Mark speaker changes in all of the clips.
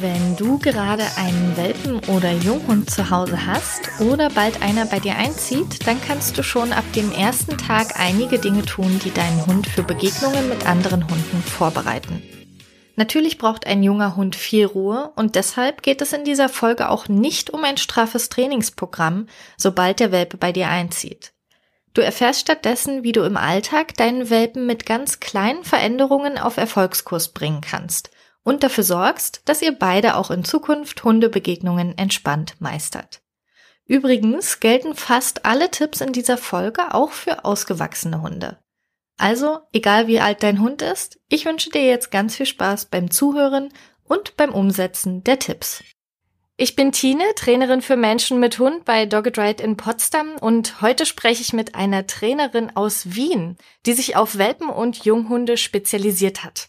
Speaker 1: Wenn du gerade einen Welpen oder Junghund zu Hause hast oder bald einer bei dir einzieht, dann kannst du schon ab dem ersten Tag einige Dinge tun, die deinen Hund für Begegnungen mit anderen Hunden vorbereiten. Natürlich braucht ein junger Hund viel Ruhe und deshalb geht es in dieser Folge auch nicht um ein straffes Trainingsprogramm, sobald der Welpe bei dir einzieht. Du erfährst stattdessen, wie du im Alltag deinen Welpen mit ganz kleinen Veränderungen auf Erfolgskurs bringen kannst – und dafür sorgst, dass ihr beide auch in Zukunft Hundebegegnungen entspannt meistert. Übrigens gelten fast alle Tipps in dieser Folge auch für ausgewachsene Hunde. Also, egal wie alt dein Hund ist, ich wünsche dir jetzt ganz viel Spaß beim Zuhören und beim Umsetzen der Tipps. Ich bin Tine, Trainerin für Menschen mit Hund bei Dogged Ride in Potsdam und heute spreche ich mit einer Trainerin aus Wien, die sich auf Welpen und Junghunde spezialisiert hat.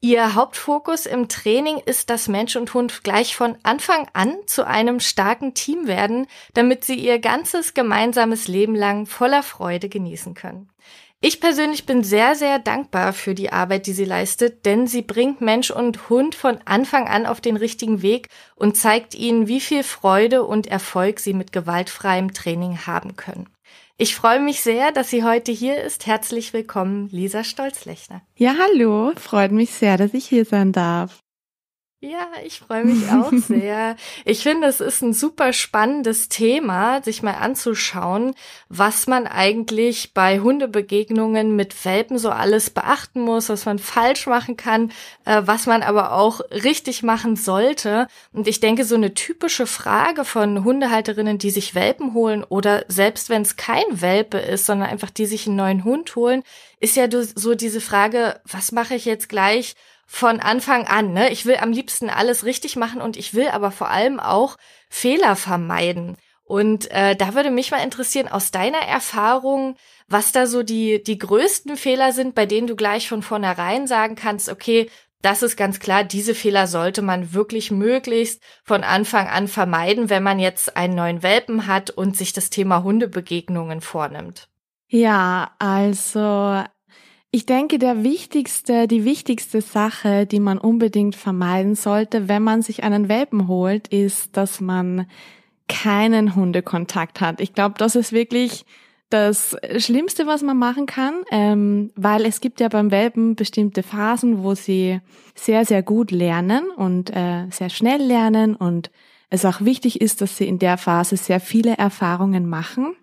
Speaker 1: Ihr Hauptfokus im Training ist, dass Mensch und Hund gleich von Anfang an zu einem starken Team werden, damit sie ihr ganzes gemeinsames Leben lang voller Freude genießen können. Ich persönlich bin sehr, sehr dankbar für die Arbeit, die sie leistet, denn sie bringt Mensch und Hund von Anfang an auf den richtigen Weg und zeigt ihnen, wie viel Freude und Erfolg sie mit gewaltfreiem Training haben können. Ich freue mich sehr, dass sie heute hier ist. Herzlich willkommen, Lisa Stolzlechner.
Speaker 2: Ja, hallo. Freut mich sehr, dass ich hier sein darf.
Speaker 1: Ja, ich freue mich auch sehr. Ich finde, es ist ein super spannendes Thema, sich mal anzuschauen, was man eigentlich bei Hundebegegnungen mit Welpen so alles beachten muss, was man falsch machen kann, äh, was man aber auch richtig machen sollte. Und ich denke, so eine typische Frage von Hundehalterinnen, die sich Welpen holen oder selbst wenn es kein Welpe ist, sondern einfach die sich einen neuen Hund holen, ist ja so diese Frage, was mache ich jetzt gleich? Von Anfang an. Ne? Ich will am liebsten alles richtig machen und ich will aber vor allem auch Fehler vermeiden. Und äh, da würde mich mal interessieren, aus deiner Erfahrung, was da so die, die größten Fehler sind, bei denen du gleich von vornherein sagen kannst, okay, das ist ganz klar, diese Fehler sollte man wirklich möglichst von Anfang an vermeiden, wenn man jetzt einen neuen Welpen hat und sich das Thema Hundebegegnungen vornimmt.
Speaker 2: Ja, also ich denke, der wichtigste, die wichtigste Sache, die man unbedingt vermeiden sollte, wenn man sich einen Welpen holt, ist, dass man keinen Hundekontakt hat. Ich glaube, das ist wirklich das Schlimmste, was man machen kann, ähm, weil es gibt ja beim Welpen bestimmte Phasen, wo sie sehr, sehr gut lernen und äh, sehr schnell lernen und es auch wichtig ist, dass sie in der Phase sehr viele Erfahrungen machen.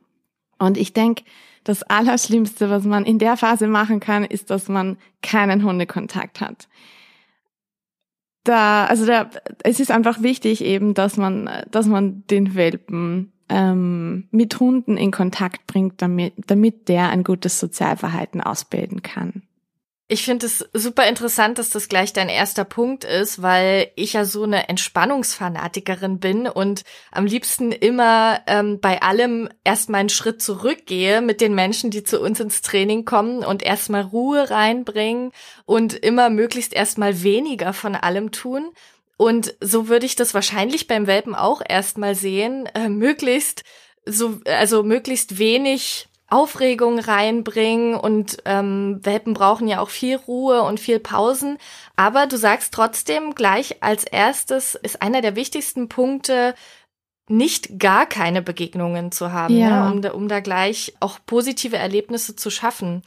Speaker 2: Und ich denke, das Allerschlimmste, was man in der Phase machen kann, ist, dass man keinen Hundekontakt hat. Da, also da, es ist einfach wichtig eben, dass man, dass man den Welpen ähm, mit Hunden in Kontakt bringt, damit, damit der ein gutes Sozialverhalten ausbilden kann.
Speaker 1: Ich finde es super interessant, dass das gleich dein erster Punkt ist, weil ich ja so eine Entspannungsfanatikerin bin und am liebsten immer ähm, bei allem erstmal einen Schritt zurückgehe mit den Menschen, die zu uns ins Training kommen und erstmal Ruhe reinbringen und immer möglichst erstmal weniger von allem tun. Und so würde ich das wahrscheinlich beim Welpen auch erstmal sehen, äh, möglichst so, also möglichst wenig Aufregung reinbringen und ähm, Welpen brauchen ja auch viel Ruhe und viel Pausen. Aber du sagst trotzdem gleich als erstes ist einer der wichtigsten Punkte, nicht gar keine Begegnungen zu haben, ja. ne? um, um da gleich auch positive Erlebnisse zu schaffen.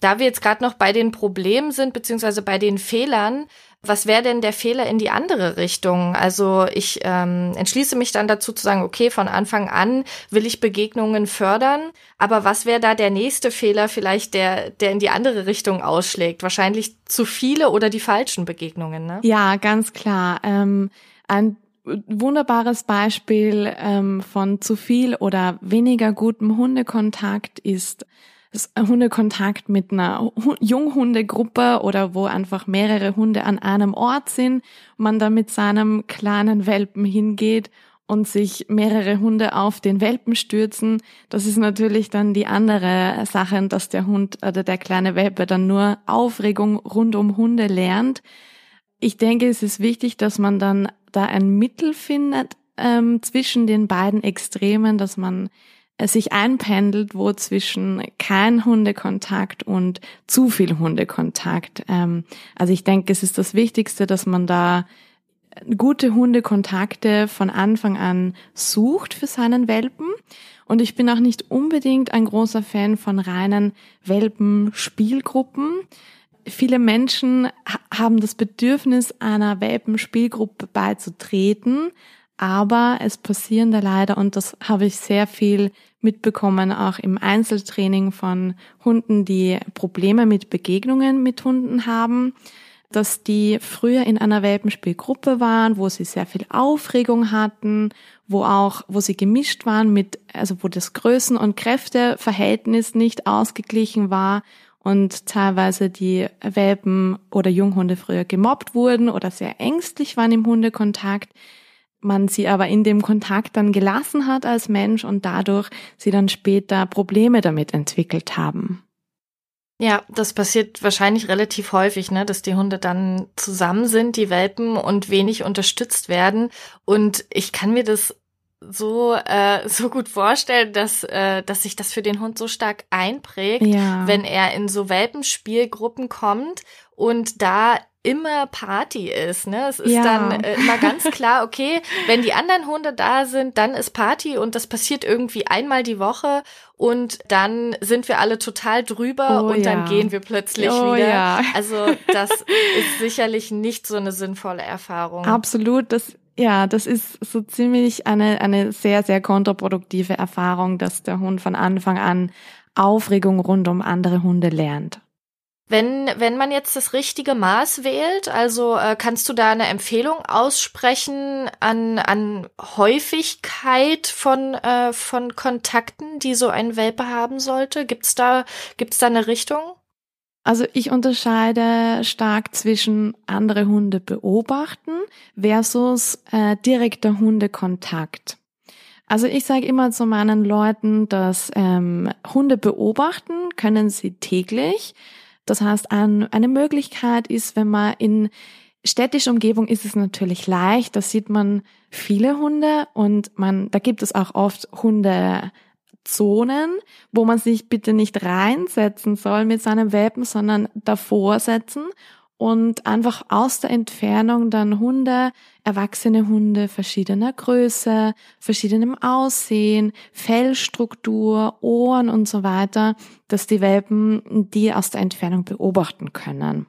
Speaker 1: Da wir jetzt gerade noch bei den Problemen sind, beziehungsweise bei den Fehlern, was wäre denn der Fehler in die andere Richtung? Also ich ähm, entschließe mich dann dazu zu sagen, okay, von Anfang an will ich Begegnungen fördern, aber was wäre da der nächste Fehler vielleicht, der, der in die andere Richtung ausschlägt? Wahrscheinlich zu viele oder die falschen Begegnungen, ne?
Speaker 2: Ja, ganz klar. Ähm, ein wunderbares Beispiel ähm, von zu viel oder weniger gutem Hundekontakt ist Hundekontakt mit einer Junghundegruppe oder wo einfach mehrere Hunde an einem Ort sind, man da mit seinem kleinen Welpen hingeht und sich mehrere Hunde auf den Welpen stürzen. Das ist natürlich dann die andere Sache, dass der Hund oder der kleine Welpe dann nur Aufregung rund um Hunde lernt. Ich denke, es ist wichtig, dass man dann da ein Mittel findet ähm, zwischen den beiden Extremen, dass man sich einpendelt, wo zwischen kein Hundekontakt und zu viel Hundekontakt. Ähm, also ich denke, es ist das Wichtigste, dass man da gute Hundekontakte von Anfang an sucht für seinen Welpen. Und ich bin auch nicht unbedingt ein großer Fan von reinen Welpenspielgruppen. Viele Menschen haben das Bedürfnis, einer Welpenspielgruppe beizutreten, aber es passieren da leider, und das habe ich sehr viel mitbekommen, auch im Einzeltraining von Hunden, die Probleme mit Begegnungen mit Hunden haben, dass die früher in einer Welpenspielgruppe waren, wo sie sehr viel Aufregung hatten, wo auch, wo sie gemischt waren mit, also wo das Größen- und Kräfteverhältnis nicht ausgeglichen war und teilweise die Welpen oder Junghunde früher gemobbt wurden oder sehr ängstlich waren im Hundekontakt man sie aber in dem Kontakt dann gelassen hat als Mensch und dadurch sie dann später Probleme damit entwickelt haben.
Speaker 1: Ja, das passiert wahrscheinlich relativ häufig, ne, dass die Hunde dann zusammen sind, die Welpen, und wenig unterstützt werden. Und ich kann mir das so äh, so gut vorstellen, dass äh, dass sich das für den Hund so stark einprägt, ja. wenn er in so Welpenspielgruppen kommt und da immer Party ist. Ne? Es ist ja. dann äh, immer ganz klar, okay, wenn die anderen Hunde da sind, dann ist Party und das passiert irgendwie einmal die Woche und dann sind wir alle total drüber oh, und ja. dann gehen wir plötzlich oh, wieder. Ja. Also das ist sicherlich nicht so eine sinnvolle Erfahrung.
Speaker 2: Absolut, das ja, das ist so ziemlich eine, eine sehr, sehr kontraproduktive Erfahrung, dass der Hund von Anfang an Aufregung rund um andere Hunde lernt.
Speaker 1: Wenn, wenn man jetzt das richtige Maß wählt, also äh, kannst du da eine Empfehlung aussprechen an, an Häufigkeit von, äh, von Kontakten, die so ein Welpe haben sollte? Gibt's da, gibt's da eine Richtung?
Speaker 2: Also ich unterscheide stark zwischen andere Hunde beobachten versus äh, direkter Hundekontakt. Also ich sage immer zu meinen Leuten, dass ähm, Hunde beobachten können sie täglich. Das heißt, ein, eine Möglichkeit ist, wenn man in städtischer Umgebung ist es natürlich leicht, da sieht man viele Hunde und man, da gibt es auch oft Hundezonen, wo man sich bitte nicht reinsetzen soll mit seinem Welpen, sondern davor setzen und einfach aus der Entfernung dann Hunde, erwachsene Hunde verschiedener Größe, verschiedenem Aussehen, Fellstruktur, Ohren und so weiter, dass die Welpen die aus der Entfernung beobachten können.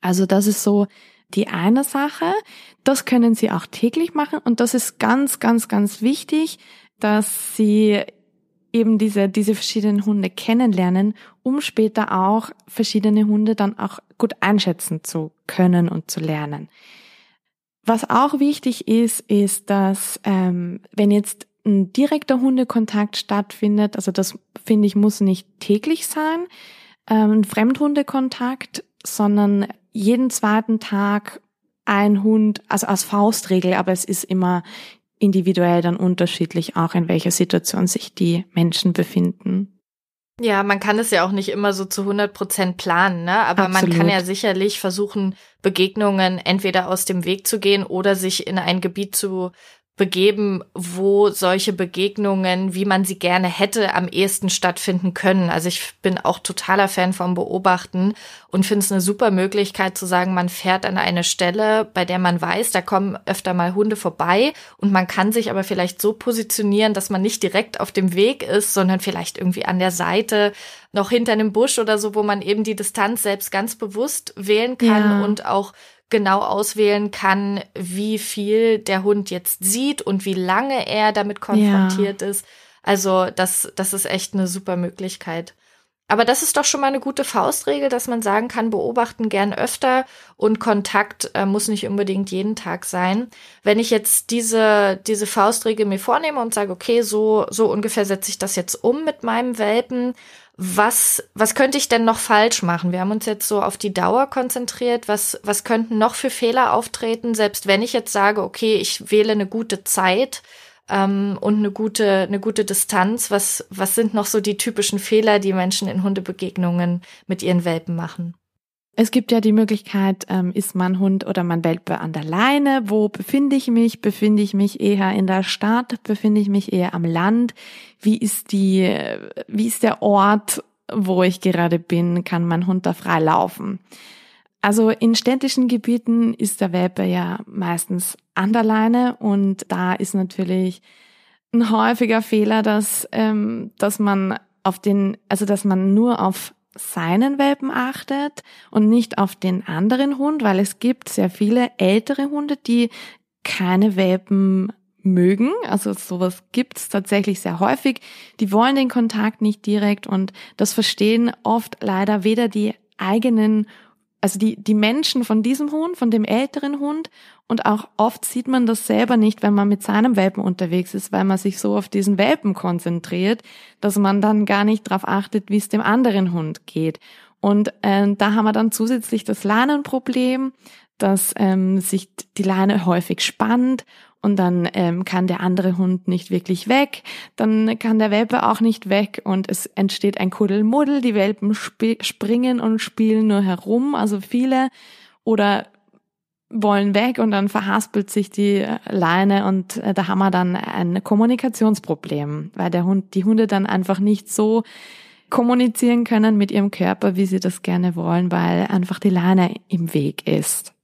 Speaker 2: Also das ist so die eine Sache. Das können sie auch täglich machen und das ist ganz, ganz, ganz wichtig, dass sie eben diese, diese verschiedenen Hunde kennenlernen, um später auch verschiedene Hunde dann auch gut einschätzen zu können und zu lernen. Was auch wichtig ist, ist, dass ähm, wenn jetzt ein direkter Hundekontakt stattfindet, also das finde ich muss nicht täglich sein, ähm, ein Fremdhundekontakt, sondern jeden zweiten Tag ein Hund, also als Faustregel, aber es ist immer individuell dann unterschiedlich, auch in welcher Situation sich die Menschen befinden.
Speaker 1: Ja, man kann es ja auch nicht immer so zu 100 Prozent planen, ne? aber Absolut. man kann ja sicherlich versuchen, Begegnungen entweder aus dem Weg zu gehen oder sich in ein Gebiet zu begeben, wo solche Begegnungen, wie man sie gerne hätte, am ehesten stattfinden können. Also ich bin auch totaler Fan vom Beobachten und finde es eine super Möglichkeit zu sagen, man fährt an eine Stelle, bei der man weiß, da kommen öfter mal Hunde vorbei und man kann sich aber vielleicht so positionieren, dass man nicht direkt auf dem Weg ist, sondern vielleicht irgendwie an der Seite, noch hinter einem Busch oder so, wo man eben die Distanz selbst ganz bewusst wählen kann ja. und auch genau auswählen kann, wie viel der Hund jetzt sieht und wie lange er damit konfrontiert ja. ist. Also das, das ist echt eine super Möglichkeit. Aber das ist doch schon mal eine gute Faustregel, dass man sagen kann, beobachten gern öfter und Kontakt äh, muss nicht unbedingt jeden Tag sein. Wenn ich jetzt diese, diese Faustregel mir vornehme und sage, okay, so, so ungefähr setze ich das jetzt um mit meinem Welpen, was, was könnte ich denn noch falsch machen? Wir haben uns jetzt so auf die Dauer konzentriert. Was, was könnten noch für Fehler auftreten, selbst wenn ich jetzt sage, okay, ich wähle eine gute Zeit, ähm, und eine gute, eine gute Distanz. Was, was sind noch so die typischen Fehler, die Menschen in Hundebegegnungen mit ihren Welpen machen?
Speaker 2: Es gibt ja die Möglichkeit, ähm, ist mein Hund oder mein Welpe an der Leine? Wo befinde ich mich? Befinde ich mich eher in der Stadt? Befinde ich mich eher am Land? Wie ist die, wie ist der Ort, wo ich gerade bin? Kann mein Hund da frei laufen? Also in städtischen Gebieten ist der Welpe ja meistens an der Leine und da ist natürlich ein häufiger Fehler, dass, ähm, dass man auf den, also dass man nur auf seinen Welpen achtet und nicht auf den anderen Hund, weil es gibt sehr viele ältere Hunde, die keine Welpen mögen. Also sowas gibt's tatsächlich sehr häufig. Die wollen den Kontakt nicht direkt und das verstehen oft leider weder die eigenen also die, die Menschen von diesem Hund, von dem älteren Hund und auch oft sieht man das selber nicht, wenn man mit seinem Welpen unterwegs ist, weil man sich so auf diesen Welpen konzentriert, dass man dann gar nicht darauf achtet, wie es dem anderen Hund geht. Und äh, da haben wir dann zusätzlich das Leinenproblem, dass ähm, sich die Leine häufig spannt und dann ähm, kann der andere Hund nicht wirklich weg, dann kann der Welpe auch nicht weg. Und es entsteht ein Kuddelmuddel, die Welpen sp springen und spielen nur herum, also viele oder wollen weg. Und dann verhaspelt sich die Leine. Und äh, da haben wir dann ein Kommunikationsproblem, weil der Hund, die Hunde dann einfach nicht so kommunizieren können mit ihrem Körper, wie sie das gerne wollen, weil einfach die Leine im Weg ist.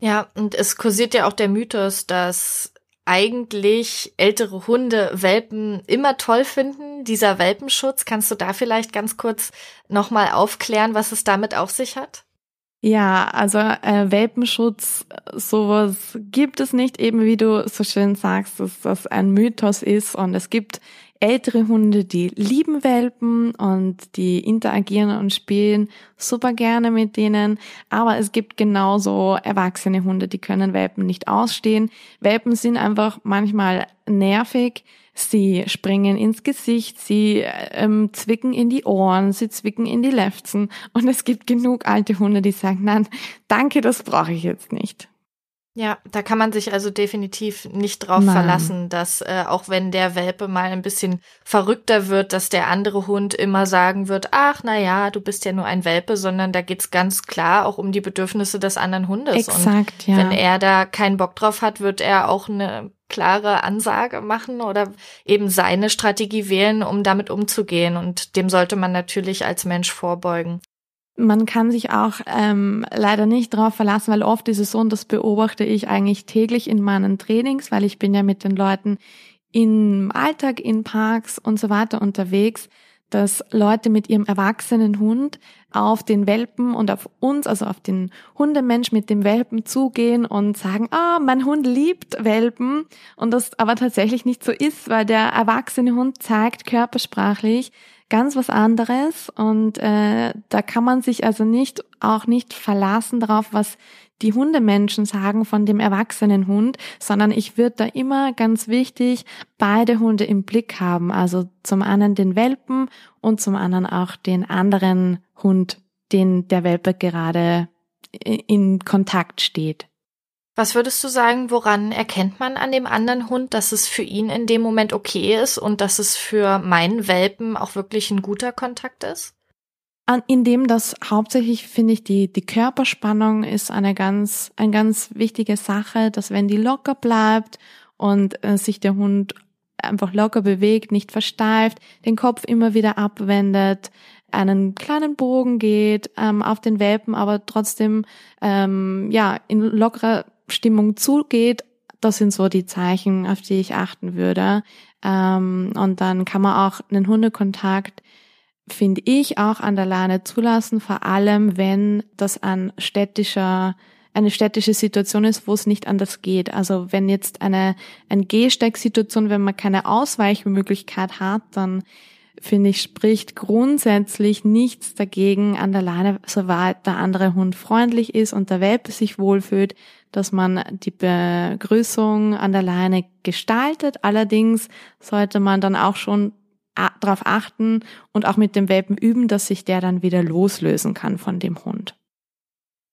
Speaker 1: Ja, und es kursiert ja auch der Mythos, dass eigentlich ältere Hunde Welpen immer toll finden. Dieser Welpenschutz, kannst du da vielleicht ganz kurz nochmal aufklären, was es damit auf sich hat?
Speaker 2: Ja, also äh, Welpenschutz, sowas gibt es nicht, eben wie du so schön sagst, dass das ein Mythos ist und es gibt ältere Hunde, die lieben Welpen und die interagieren und spielen super gerne mit denen. Aber es gibt genauso erwachsene Hunde, die können Welpen nicht ausstehen. Welpen sind einfach manchmal nervig. Sie springen ins Gesicht, sie ähm, zwicken in die Ohren, sie zwicken in die Lefzen. Und es gibt genug alte Hunde, die sagen, nein, danke, das brauche ich jetzt nicht.
Speaker 1: Ja, da kann man sich also definitiv nicht drauf Nein. verlassen, dass äh, auch wenn der Welpe mal ein bisschen verrückter wird, dass der andere Hund immer sagen wird, ach na ja, du bist ja nur ein Welpe, sondern da geht's ganz klar auch um die Bedürfnisse des anderen Hundes.
Speaker 2: Exakt,
Speaker 1: Und ja. Wenn er da keinen Bock drauf hat, wird er auch eine klare Ansage machen oder eben seine Strategie wählen, um damit umzugehen. Und dem sollte man natürlich als Mensch vorbeugen.
Speaker 2: Man kann sich auch ähm, leider nicht darauf verlassen, weil oft ist es so, und das beobachte ich eigentlich täglich in meinen Trainings, weil ich bin ja mit den Leuten im Alltag, in Parks und so weiter unterwegs, dass Leute mit ihrem erwachsenen Hund auf den Welpen und auf uns, also auf den Hundemensch mit dem Welpen zugehen und sagen, ah, mein Hund liebt Welpen. Und das aber tatsächlich nicht so ist, weil der erwachsene Hund zeigt körpersprachlich, ganz was anderes und äh, da kann man sich also nicht auch nicht verlassen darauf, was die Hundemenschen sagen von dem erwachsenen Hund, sondern ich würde da immer ganz wichtig beide Hunde im Blick haben, also zum einen den Welpen und zum anderen auch den anderen Hund, den der Welpe gerade in Kontakt steht.
Speaker 1: Was würdest du sagen, woran erkennt man an dem anderen Hund, dass es für ihn in dem Moment okay ist und dass es für meinen Welpen auch wirklich ein guter Kontakt ist?
Speaker 2: In dem das hauptsächlich finde ich die, die Körperspannung ist eine ganz, eine ganz wichtige Sache, dass wenn die locker bleibt und äh, sich der Hund einfach locker bewegt, nicht versteift, den Kopf immer wieder abwendet, einen kleinen Bogen geht ähm, auf den Welpen, aber trotzdem ähm, ja in lockerer Stimmung zugeht, das sind so die Zeichen, auf die ich achten würde. Ähm, und dann kann man auch einen Hundekontakt, finde ich, auch an der Leine zulassen, vor allem wenn das ein städtischer eine städtische Situation ist, wo es nicht anders geht. Also wenn jetzt eine, eine Gehsteig-Situation, wenn man keine Ausweichmöglichkeit hat, dann finde ich, spricht grundsätzlich nichts dagegen an der Leine, soweit der andere Hund freundlich ist und der Welpe sich wohlfühlt, dass man die Begrüßung an der Leine gestaltet. Allerdings sollte man dann auch schon darauf achten und auch mit dem Welpen üben, dass sich der dann wieder loslösen kann von dem Hund.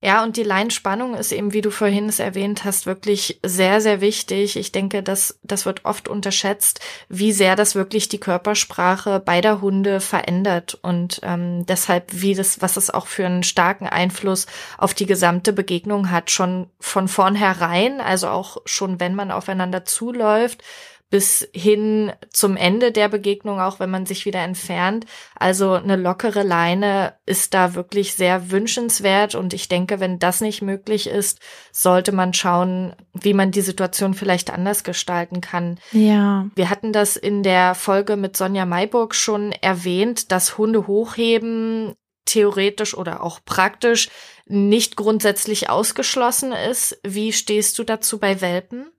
Speaker 1: Ja, und die Leinspannung ist eben, wie du vorhin es erwähnt hast, wirklich sehr, sehr wichtig. Ich denke, dass das wird oft unterschätzt, wie sehr das wirklich die Körpersprache beider Hunde verändert und ähm, deshalb, wie das, was es auch für einen starken Einfluss auf die gesamte Begegnung hat, schon von vornherein, also auch schon, wenn man aufeinander zuläuft, bis hin zum Ende der Begegnung, auch wenn man sich wieder entfernt. Also eine lockere Leine ist da wirklich sehr wünschenswert und ich denke, wenn das nicht möglich ist, sollte man schauen, wie man die Situation vielleicht anders gestalten kann.
Speaker 2: Ja.
Speaker 1: Wir hatten das in der Folge mit Sonja Mayburg schon erwähnt, dass Hunde hochheben theoretisch oder auch praktisch nicht grundsätzlich ausgeschlossen ist. Wie stehst du dazu bei Welpen?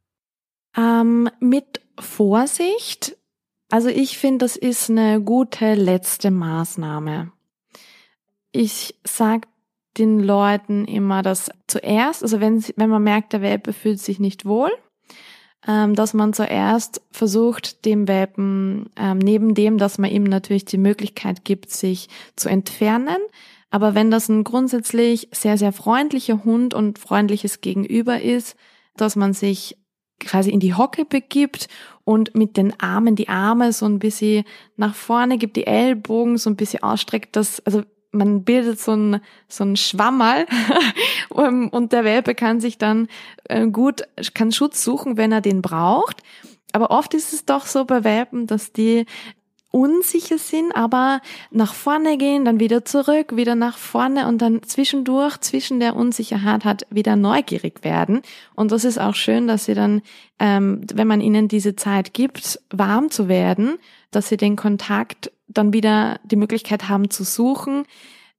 Speaker 2: Ähm, mit Vorsicht. Also ich finde, das ist eine gute letzte Maßnahme. Ich sag den Leuten immer, dass zuerst, also wenn, wenn man merkt, der Welpe fühlt sich nicht wohl, ähm, dass man zuerst versucht, dem Welpen, ähm, neben dem, dass man ihm natürlich die Möglichkeit gibt, sich zu entfernen, aber wenn das ein grundsätzlich sehr, sehr freundlicher Hund und freundliches Gegenüber ist, dass man sich quasi in die Hocke begibt und mit den Armen die Arme so ein bisschen nach vorne gibt, die Ellbogen so ein bisschen ausstreckt, das, also man bildet so ein, so ein Schwammerl und der Welpe kann sich dann äh, gut, kann Schutz suchen, wenn er den braucht. Aber oft ist es doch so bei Welpen, dass die unsicher sind, aber nach vorne gehen, dann wieder zurück, wieder nach vorne und dann zwischendurch, zwischen der Unsicherheit hat wieder neugierig werden. Und das ist auch schön, dass sie dann, ähm, wenn man ihnen diese Zeit gibt, warm zu werden, dass sie den Kontakt dann wieder die Möglichkeit haben zu suchen.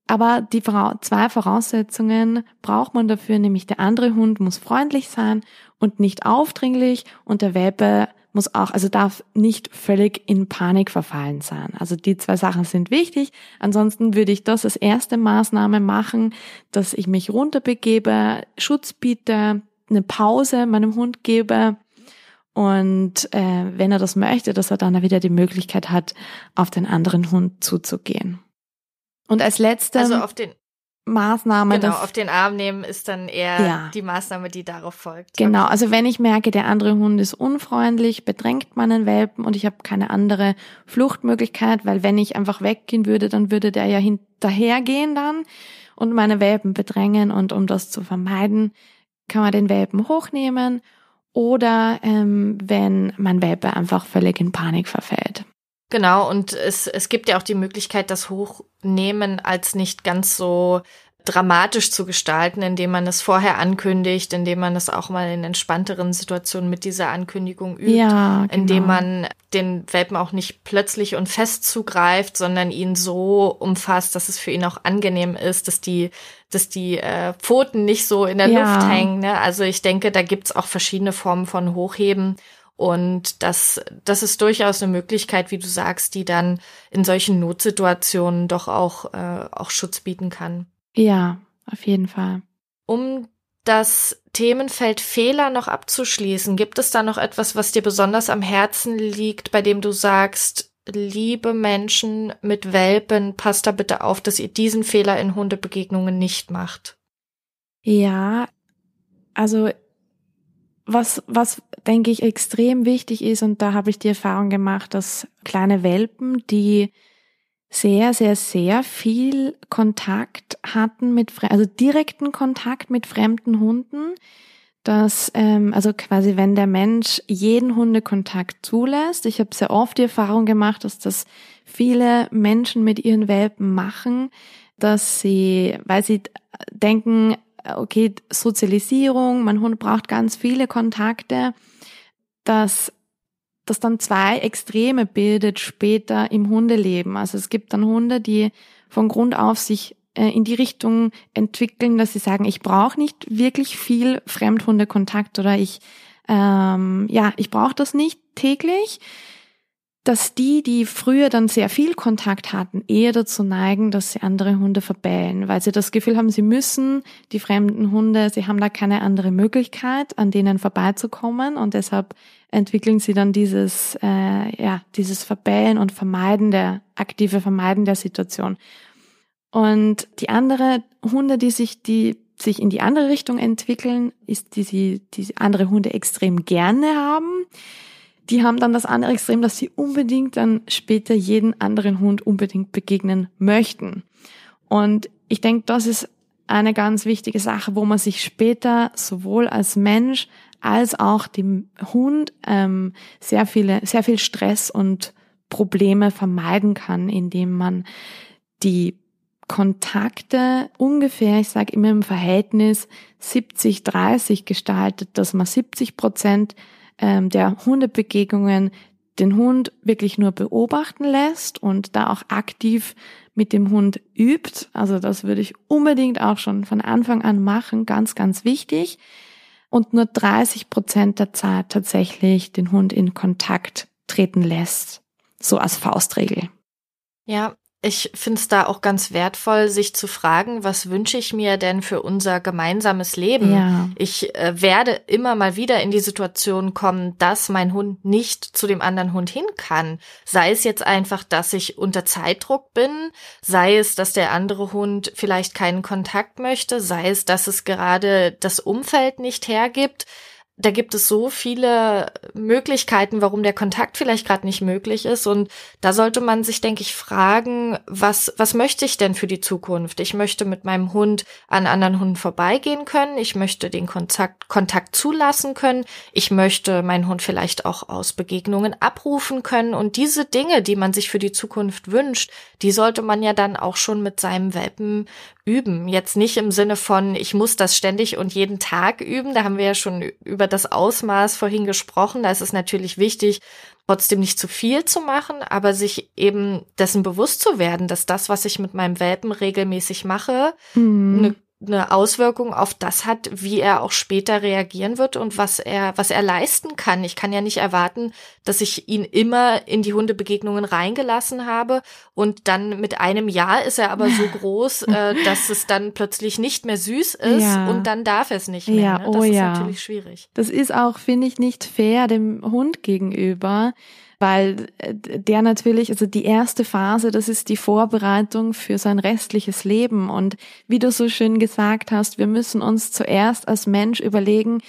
Speaker 2: Aber die zwei Voraussetzungen braucht man dafür, nämlich der andere Hund muss freundlich sein und nicht aufdringlich und der Welpe muss auch, also darf nicht völlig in Panik verfallen sein. Also die zwei Sachen sind wichtig. Ansonsten würde ich das als erste Maßnahme machen, dass ich mich runterbegebe, Schutz biete, eine Pause meinem Hund gebe und äh, wenn er das möchte, dass er dann wieder die Möglichkeit hat, auf den anderen Hund zuzugehen. Und als letzte
Speaker 1: also auf den
Speaker 2: Maßnahme.
Speaker 1: Genau, auf den Arm nehmen ist dann eher ja. die Maßnahme, die darauf folgt.
Speaker 2: Genau, also wenn ich merke, der andere Hund ist unfreundlich, bedrängt meinen Welpen und ich habe keine andere Fluchtmöglichkeit, weil wenn ich einfach weggehen würde, dann würde der ja hinterhergehen dann und meine Welpen bedrängen und um das zu vermeiden, kann man den Welpen hochnehmen oder ähm, wenn mein Welpe einfach völlig in Panik verfällt.
Speaker 1: Genau, und es, es gibt ja auch die Möglichkeit, das Hochnehmen als nicht ganz so dramatisch zu gestalten, indem man es vorher ankündigt, indem man es auch mal in entspannteren Situationen mit dieser Ankündigung übt,
Speaker 2: ja, genau.
Speaker 1: indem man den Welpen auch nicht plötzlich und fest zugreift, sondern ihn so umfasst, dass es für ihn auch angenehm ist, dass die, dass die äh, Pfoten nicht so in der ja. Luft hängen. Ne? Also ich denke, da gibt's auch verschiedene Formen von Hochheben. Und das, das ist durchaus eine Möglichkeit, wie du sagst, die dann in solchen Notsituationen doch auch, äh, auch Schutz bieten kann.
Speaker 2: Ja, auf jeden Fall.
Speaker 1: Um das Themenfeld Fehler noch abzuschließen, gibt es da noch etwas, was dir besonders am Herzen liegt, bei dem du sagst, liebe Menschen mit Welpen, passt da bitte auf, dass ihr diesen Fehler in Hundebegegnungen nicht macht?
Speaker 2: Ja, also was, was denke ich extrem wichtig ist, und da habe ich die Erfahrung gemacht, dass kleine Welpen, die sehr, sehr, sehr viel Kontakt hatten mit, also direkten Kontakt mit fremden Hunden, dass, ähm, also quasi wenn der Mensch jeden Hundekontakt zulässt, ich habe sehr oft die Erfahrung gemacht, dass das viele Menschen mit ihren Welpen machen, dass sie, weil sie denken, okay, Sozialisierung, mein Hund braucht ganz viele Kontakte, dass das dann zwei Extreme bildet später im Hundeleben. Also es gibt dann Hunde, die von Grund auf sich äh, in die Richtung entwickeln, dass sie sagen, ich brauche nicht wirklich viel Fremdhundekontakt oder ich ähm, ja, ich brauche das nicht täglich dass die, die früher dann sehr viel Kontakt hatten, eher dazu neigen, dass sie andere Hunde verbellen, weil sie das Gefühl haben, sie müssen die fremden Hunde, sie haben da keine andere Möglichkeit, an denen vorbeizukommen und deshalb entwickeln sie dann dieses, äh, ja, dieses Verbellen und Vermeiden der, aktive Vermeiden der Situation. Und die andere Hunde, die sich, die sich in die andere Richtung entwickeln, ist die sie die andere Hunde extrem gerne haben. Die haben dann das andere Extrem, dass sie unbedingt dann später jeden anderen Hund unbedingt begegnen möchten. Und ich denke, das ist eine ganz wichtige Sache, wo man sich später sowohl als Mensch als auch dem Hund ähm, sehr viele, sehr viel Stress und Probleme vermeiden kann, indem man die Kontakte ungefähr, ich sage immer im Verhältnis 70-30 gestaltet, dass man 70 Prozent ähm, der Hundebegegnungen den Hund wirklich nur beobachten lässt und da auch aktiv mit dem Hund übt. Also das würde ich unbedingt auch schon von Anfang an machen, ganz, ganz wichtig. Und nur 30 Prozent der Zeit tatsächlich den Hund in Kontakt treten lässt. So als Faustregel.
Speaker 1: Ja, ich finde es da auch ganz wertvoll, sich zu fragen, was wünsche ich mir denn für unser gemeinsames Leben? Ja. Ich äh, werde immer mal wieder in die Situation kommen, dass mein Hund nicht zu dem anderen Hund hin kann. Sei es jetzt einfach, dass ich unter Zeitdruck bin, sei es, dass der andere Hund vielleicht keinen Kontakt möchte, sei es, dass es gerade das Umfeld nicht hergibt da gibt es so viele Möglichkeiten, warum der Kontakt vielleicht gerade nicht möglich ist. Und da sollte man sich, denke ich, fragen, was, was möchte ich denn für die Zukunft? Ich möchte mit meinem Hund an anderen Hunden vorbeigehen können. Ich möchte den Kontakt, Kontakt zulassen können. Ich möchte meinen Hund vielleicht auch aus Begegnungen abrufen können. Und diese Dinge, die man sich für die Zukunft wünscht, die sollte man ja dann auch schon mit seinem Welpen üben. Jetzt nicht im Sinne von, ich muss das ständig und jeden Tag üben. Da haben wir ja schon über das Ausmaß vorhin gesprochen. Da ist es natürlich wichtig, trotzdem nicht zu viel zu machen, aber sich eben dessen bewusst zu werden, dass das, was ich mit meinem Welpen regelmäßig mache, mhm. eine eine Auswirkung auf das hat, wie er auch später reagieren wird und was er, was er leisten kann. Ich kann ja nicht erwarten, dass ich ihn immer in die Hundebegegnungen reingelassen habe und dann mit einem Jahr ist er aber so groß, äh, dass es dann plötzlich nicht mehr süß ist ja. und dann darf er es nicht mehr.
Speaker 2: Ja,
Speaker 1: ne?
Speaker 2: Das oh
Speaker 1: ist
Speaker 2: ja.
Speaker 1: natürlich schwierig.
Speaker 2: Das ist auch, finde ich, nicht fair dem Hund gegenüber weil äh, der natürlich, also die erste Phase, das ist die Vorbereitung für sein restliches Leben. Und wie du so schön gesagt hast, wir müssen uns zuerst als Mensch überlegen,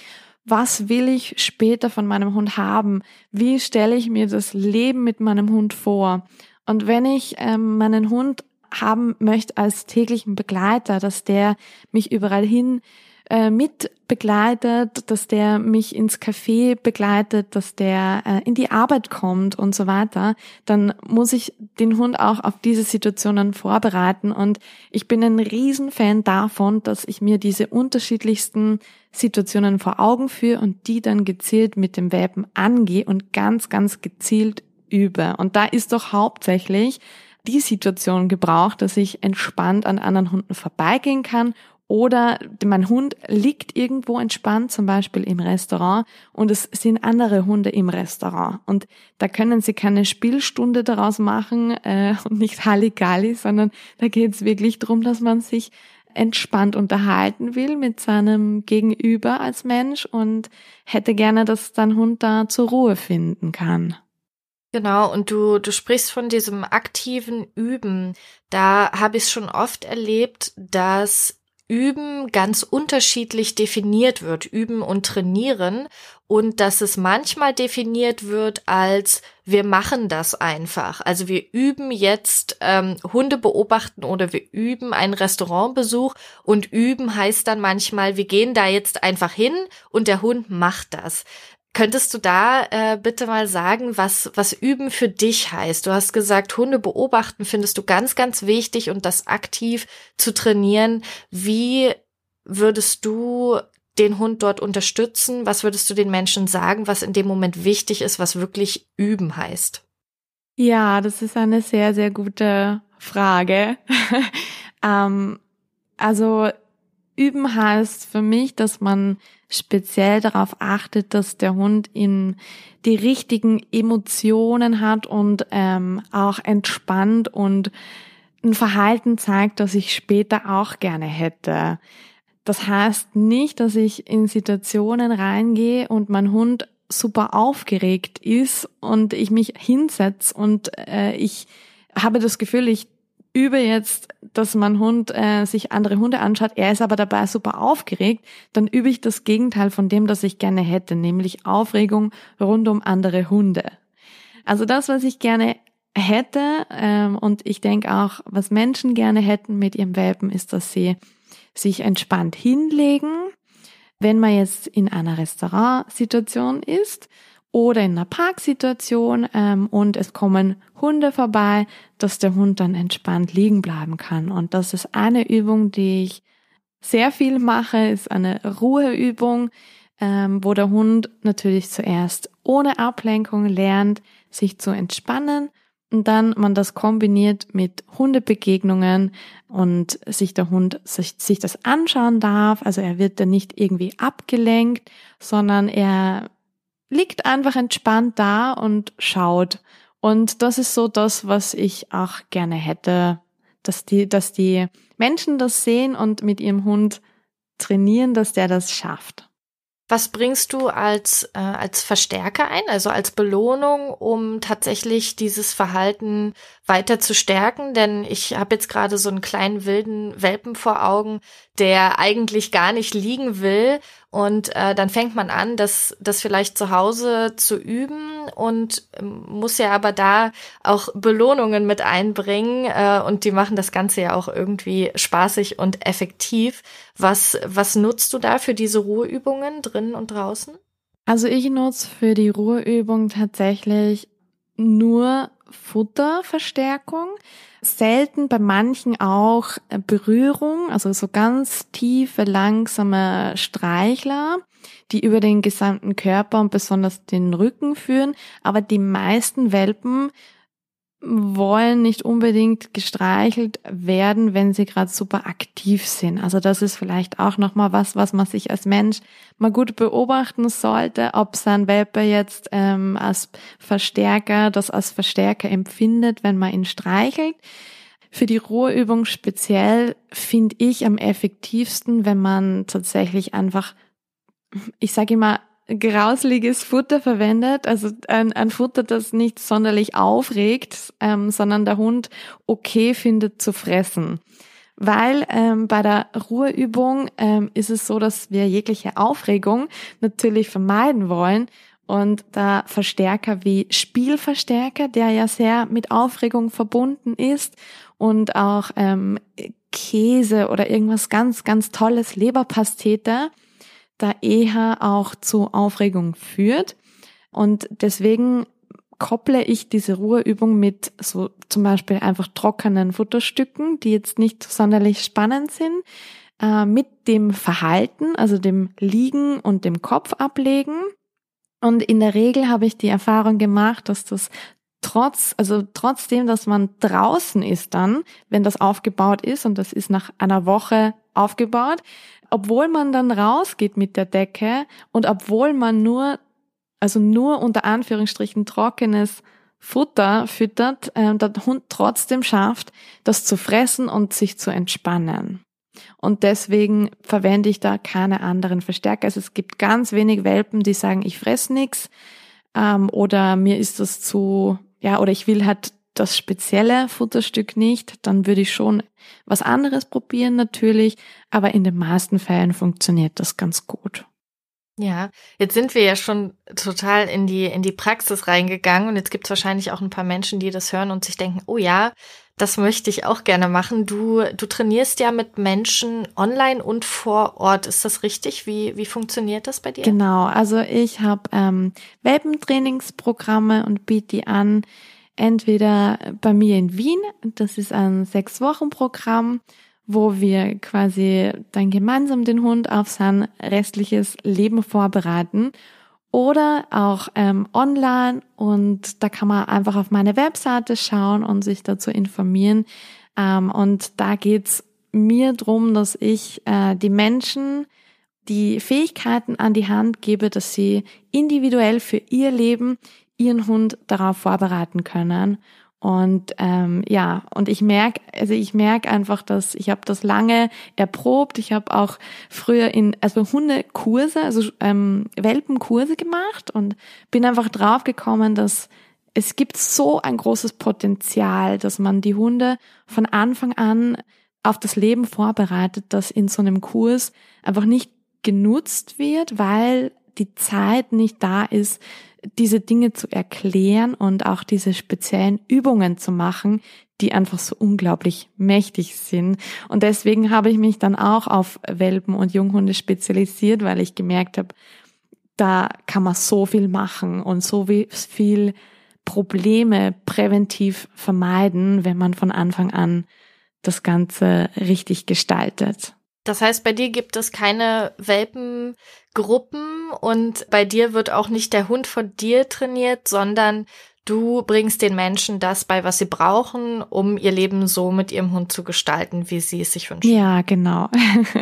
Speaker 2: was will ich später von meinem Hund haben? Wie stelle ich mir das Leben mit meinem Hund vor? Und wenn ich ähm, meinen Hund haben möchte als täglichen Begleiter, dass der mich überall hin äh, mit begleitet, dass der mich ins Café begleitet, dass der äh, in die Arbeit kommt und so weiter, dann muss ich den Hund auch auf diese Situationen vorbereiten. Und ich bin ein Riesenfan davon, dass ich mir diese unterschiedlichsten Situationen vor Augen führe und die dann gezielt mit dem Welpen angehe und ganz, ganz gezielt übe. Und da ist doch hauptsächlich die Situation gebraucht, dass ich entspannt an anderen Hunden vorbeigehen kann oder mein Hund liegt irgendwo entspannt, zum Beispiel im Restaurant, und es sind andere Hunde im Restaurant. Und da können Sie keine Spielstunde daraus machen äh, und nicht Halligalli, sondern da geht es wirklich darum, dass man sich entspannt unterhalten will mit seinem Gegenüber als Mensch und hätte gerne, dass dein Hund da zur Ruhe finden kann.
Speaker 1: Genau, und du, du sprichst von diesem aktiven Üben. Da habe ich schon oft erlebt, dass Üben ganz unterschiedlich definiert wird, üben und trainieren und dass es manchmal definiert wird als wir machen das einfach. Also wir üben jetzt ähm, Hunde beobachten oder wir üben einen Restaurantbesuch und üben heißt dann manchmal, wir gehen da jetzt einfach hin und der Hund macht das. Könntest du da äh, bitte mal sagen, was, was Üben für dich heißt? Du hast gesagt, Hunde beobachten findest du ganz, ganz wichtig und das aktiv zu trainieren. Wie würdest du den Hund dort unterstützen? Was würdest du den Menschen sagen, was in dem Moment wichtig ist, was wirklich üben heißt?
Speaker 2: Ja, das ist eine sehr, sehr gute Frage. ähm, also üben heißt für mich, dass man speziell darauf achtet, dass der Hund in die richtigen Emotionen hat und ähm, auch entspannt und ein Verhalten zeigt, das ich später auch gerne hätte. Das heißt nicht, dass ich in Situationen reingehe und mein Hund super aufgeregt ist und ich mich hinsetze und äh, ich habe das Gefühl, ich übe jetzt dass mein Hund äh, sich andere Hunde anschaut, er ist aber dabei super aufgeregt, dann übe ich das Gegenteil von dem, das ich gerne hätte, nämlich Aufregung rund um andere Hunde. Also das, was ich gerne hätte ähm, und ich denke auch, was Menschen gerne hätten mit ihrem Welpen, ist, dass sie sich entspannt hinlegen, wenn man jetzt in einer Restaurantsituation ist oder in einer Parksituation ähm, und es kommen Hunde vorbei, dass der Hund dann entspannt liegen bleiben kann. Und das ist eine Übung, die ich sehr viel mache, ist eine Ruheübung, ähm, wo der Hund natürlich zuerst ohne Ablenkung lernt, sich zu entspannen und dann man das kombiniert mit Hundebegegnungen und sich der Hund sich, sich das anschauen darf. Also er wird dann nicht irgendwie abgelenkt, sondern er liegt einfach entspannt da und schaut. Und das ist so das, was ich auch gerne hätte, dass die, dass die Menschen das sehen und mit ihrem Hund trainieren, dass der das schafft.
Speaker 1: Was bringst du als, äh, als Verstärker ein, also als Belohnung, um tatsächlich dieses Verhalten weiter zu stärken? Denn ich habe jetzt gerade so einen kleinen wilden Welpen vor Augen, der eigentlich gar nicht liegen will. Und äh, dann fängt man an, das, das vielleicht zu Hause zu üben und ähm, muss ja aber da auch Belohnungen mit einbringen. Äh, und die machen das Ganze ja auch irgendwie spaßig und effektiv. Was, was nutzt du da für diese Ruheübungen drinnen und draußen?
Speaker 2: Also ich nutze für die Ruheübung tatsächlich nur Futterverstärkung. Selten bei manchen auch Berührung, also so ganz tiefe, langsame Streichler, die über den gesamten Körper und besonders den Rücken führen. Aber die meisten Welpen wollen nicht unbedingt gestreichelt werden, wenn sie gerade super aktiv sind. Also das ist vielleicht auch nochmal was, was man sich als Mensch mal gut beobachten sollte, ob sein Welpe jetzt ähm, als Verstärker, das als Verstärker empfindet, wenn man ihn streichelt. Für die Ruheübung speziell finde ich am effektivsten, wenn man tatsächlich einfach, ich sage immer, grausliges Futter verwendet, also ein, ein Futter, das nicht sonderlich aufregt, ähm, sondern der Hund okay findet zu fressen. Weil ähm, bei der Ruheübung ähm, ist es so, dass wir jegliche Aufregung natürlich vermeiden wollen. Und da Verstärker wie Spielverstärker, der ja sehr mit Aufregung verbunden ist, und auch ähm, Käse oder irgendwas ganz, ganz Tolles, Leberpastete, da eher auch zu Aufregung führt. Und deswegen kopple ich diese Ruheübung mit so zum Beispiel einfach trockenen Futterstücken, die jetzt nicht sonderlich spannend sind, äh, mit dem Verhalten, also dem Liegen und dem Kopf ablegen. Und in der Regel habe ich die Erfahrung gemacht, dass das trotz, also trotzdem, dass man draußen ist dann, wenn das aufgebaut ist und das ist nach einer Woche aufgebaut, obwohl man dann rausgeht mit der Decke und obwohl man nur, also nur unter Anführungsstrichen trockenes Futter füttert, äh, der Hund trotzdem schafft, das zu fressen und sich zu entspannen. Und deswegen verwende ich da keine anderen Verstärker. Also es gibt ganz wenig Welpen, die sagen, ich fress nix ähm, oder mir ist das zu, ja, oder ich will halt das spezielle Futterstück nicht, dann würde ich schon was anderes probieren natürlich, aber in den meisten Fällen funktioniert das ganz gut.
Speaker 1: Ja, jetzt sind wir ja schon total in die, in die Praxis reingegangen und jetzt gibt es wahrscheinlich auch ein paar Menschen, die das hören und sich denken, oh ja, das möchte ich auch gerne machen. Du, du trainierst ja mit Menschen online und vor Ort. Ist das richtig? Wie, wie funktioniert das bei dir?
Speaker 2: Genau, also ich habe ähm, Welpentrainingsprogramme und biete die an entweder bei mir in Wien, das ist ein Sechs-Wochen-Programm, wo wir quasi dann gemeinsam den Hund auf sein restliches Leben vorbereiten oder auch ähm, online und da kann man einfach auf meine Webseite schauen und sich dazu informieren. Ähm, und da geht's mir drum, dass ich äh, die Menschen die Fähigkeiten an die Hand gebe, dass sie individuell für ihr Leben ihren Hund darauf vorbereiten können. Und ähm, ja, und ich merke, also ich merke einfach, dass ich habe das lange erprobt. Ich habe auch früher in also Hundekurse, also ähm, Welpenkurse gemacht und bin einfach drauf gekommen, dass es gibt so ein großes Potenzial, dass man die Hunde von Anfang an auf das Leben vorbereitet, das in so einem Kurs einfach nicht genutzt wird, weil die Zeit nicht da ist, diese Dinge zu erklären und auch diese speziellen Übungen zu machen, die einfach so unglaublich mächtig sind. Und deswegen habe ich mich dann auch auf Welpen und Junghunde spezialisiert, weil ich gemerkt habe, da kann man so viel machen und so viel Probleme präventiv vermeiden, wenn man von Anfang an das Ganze richtig gestaltet.
Speaker 1: Das heißt, bei dir gibt es keine Welpengruppen und bei dir wird auch nicht der Hund von dir trainiert, sondern Du bringst den Menschen das bei, was sie brauchen, um ihr Leben so mit ihrem Hund zu gestalten, wie sie es sich wünschen.
Speaker 2: Ja, genau.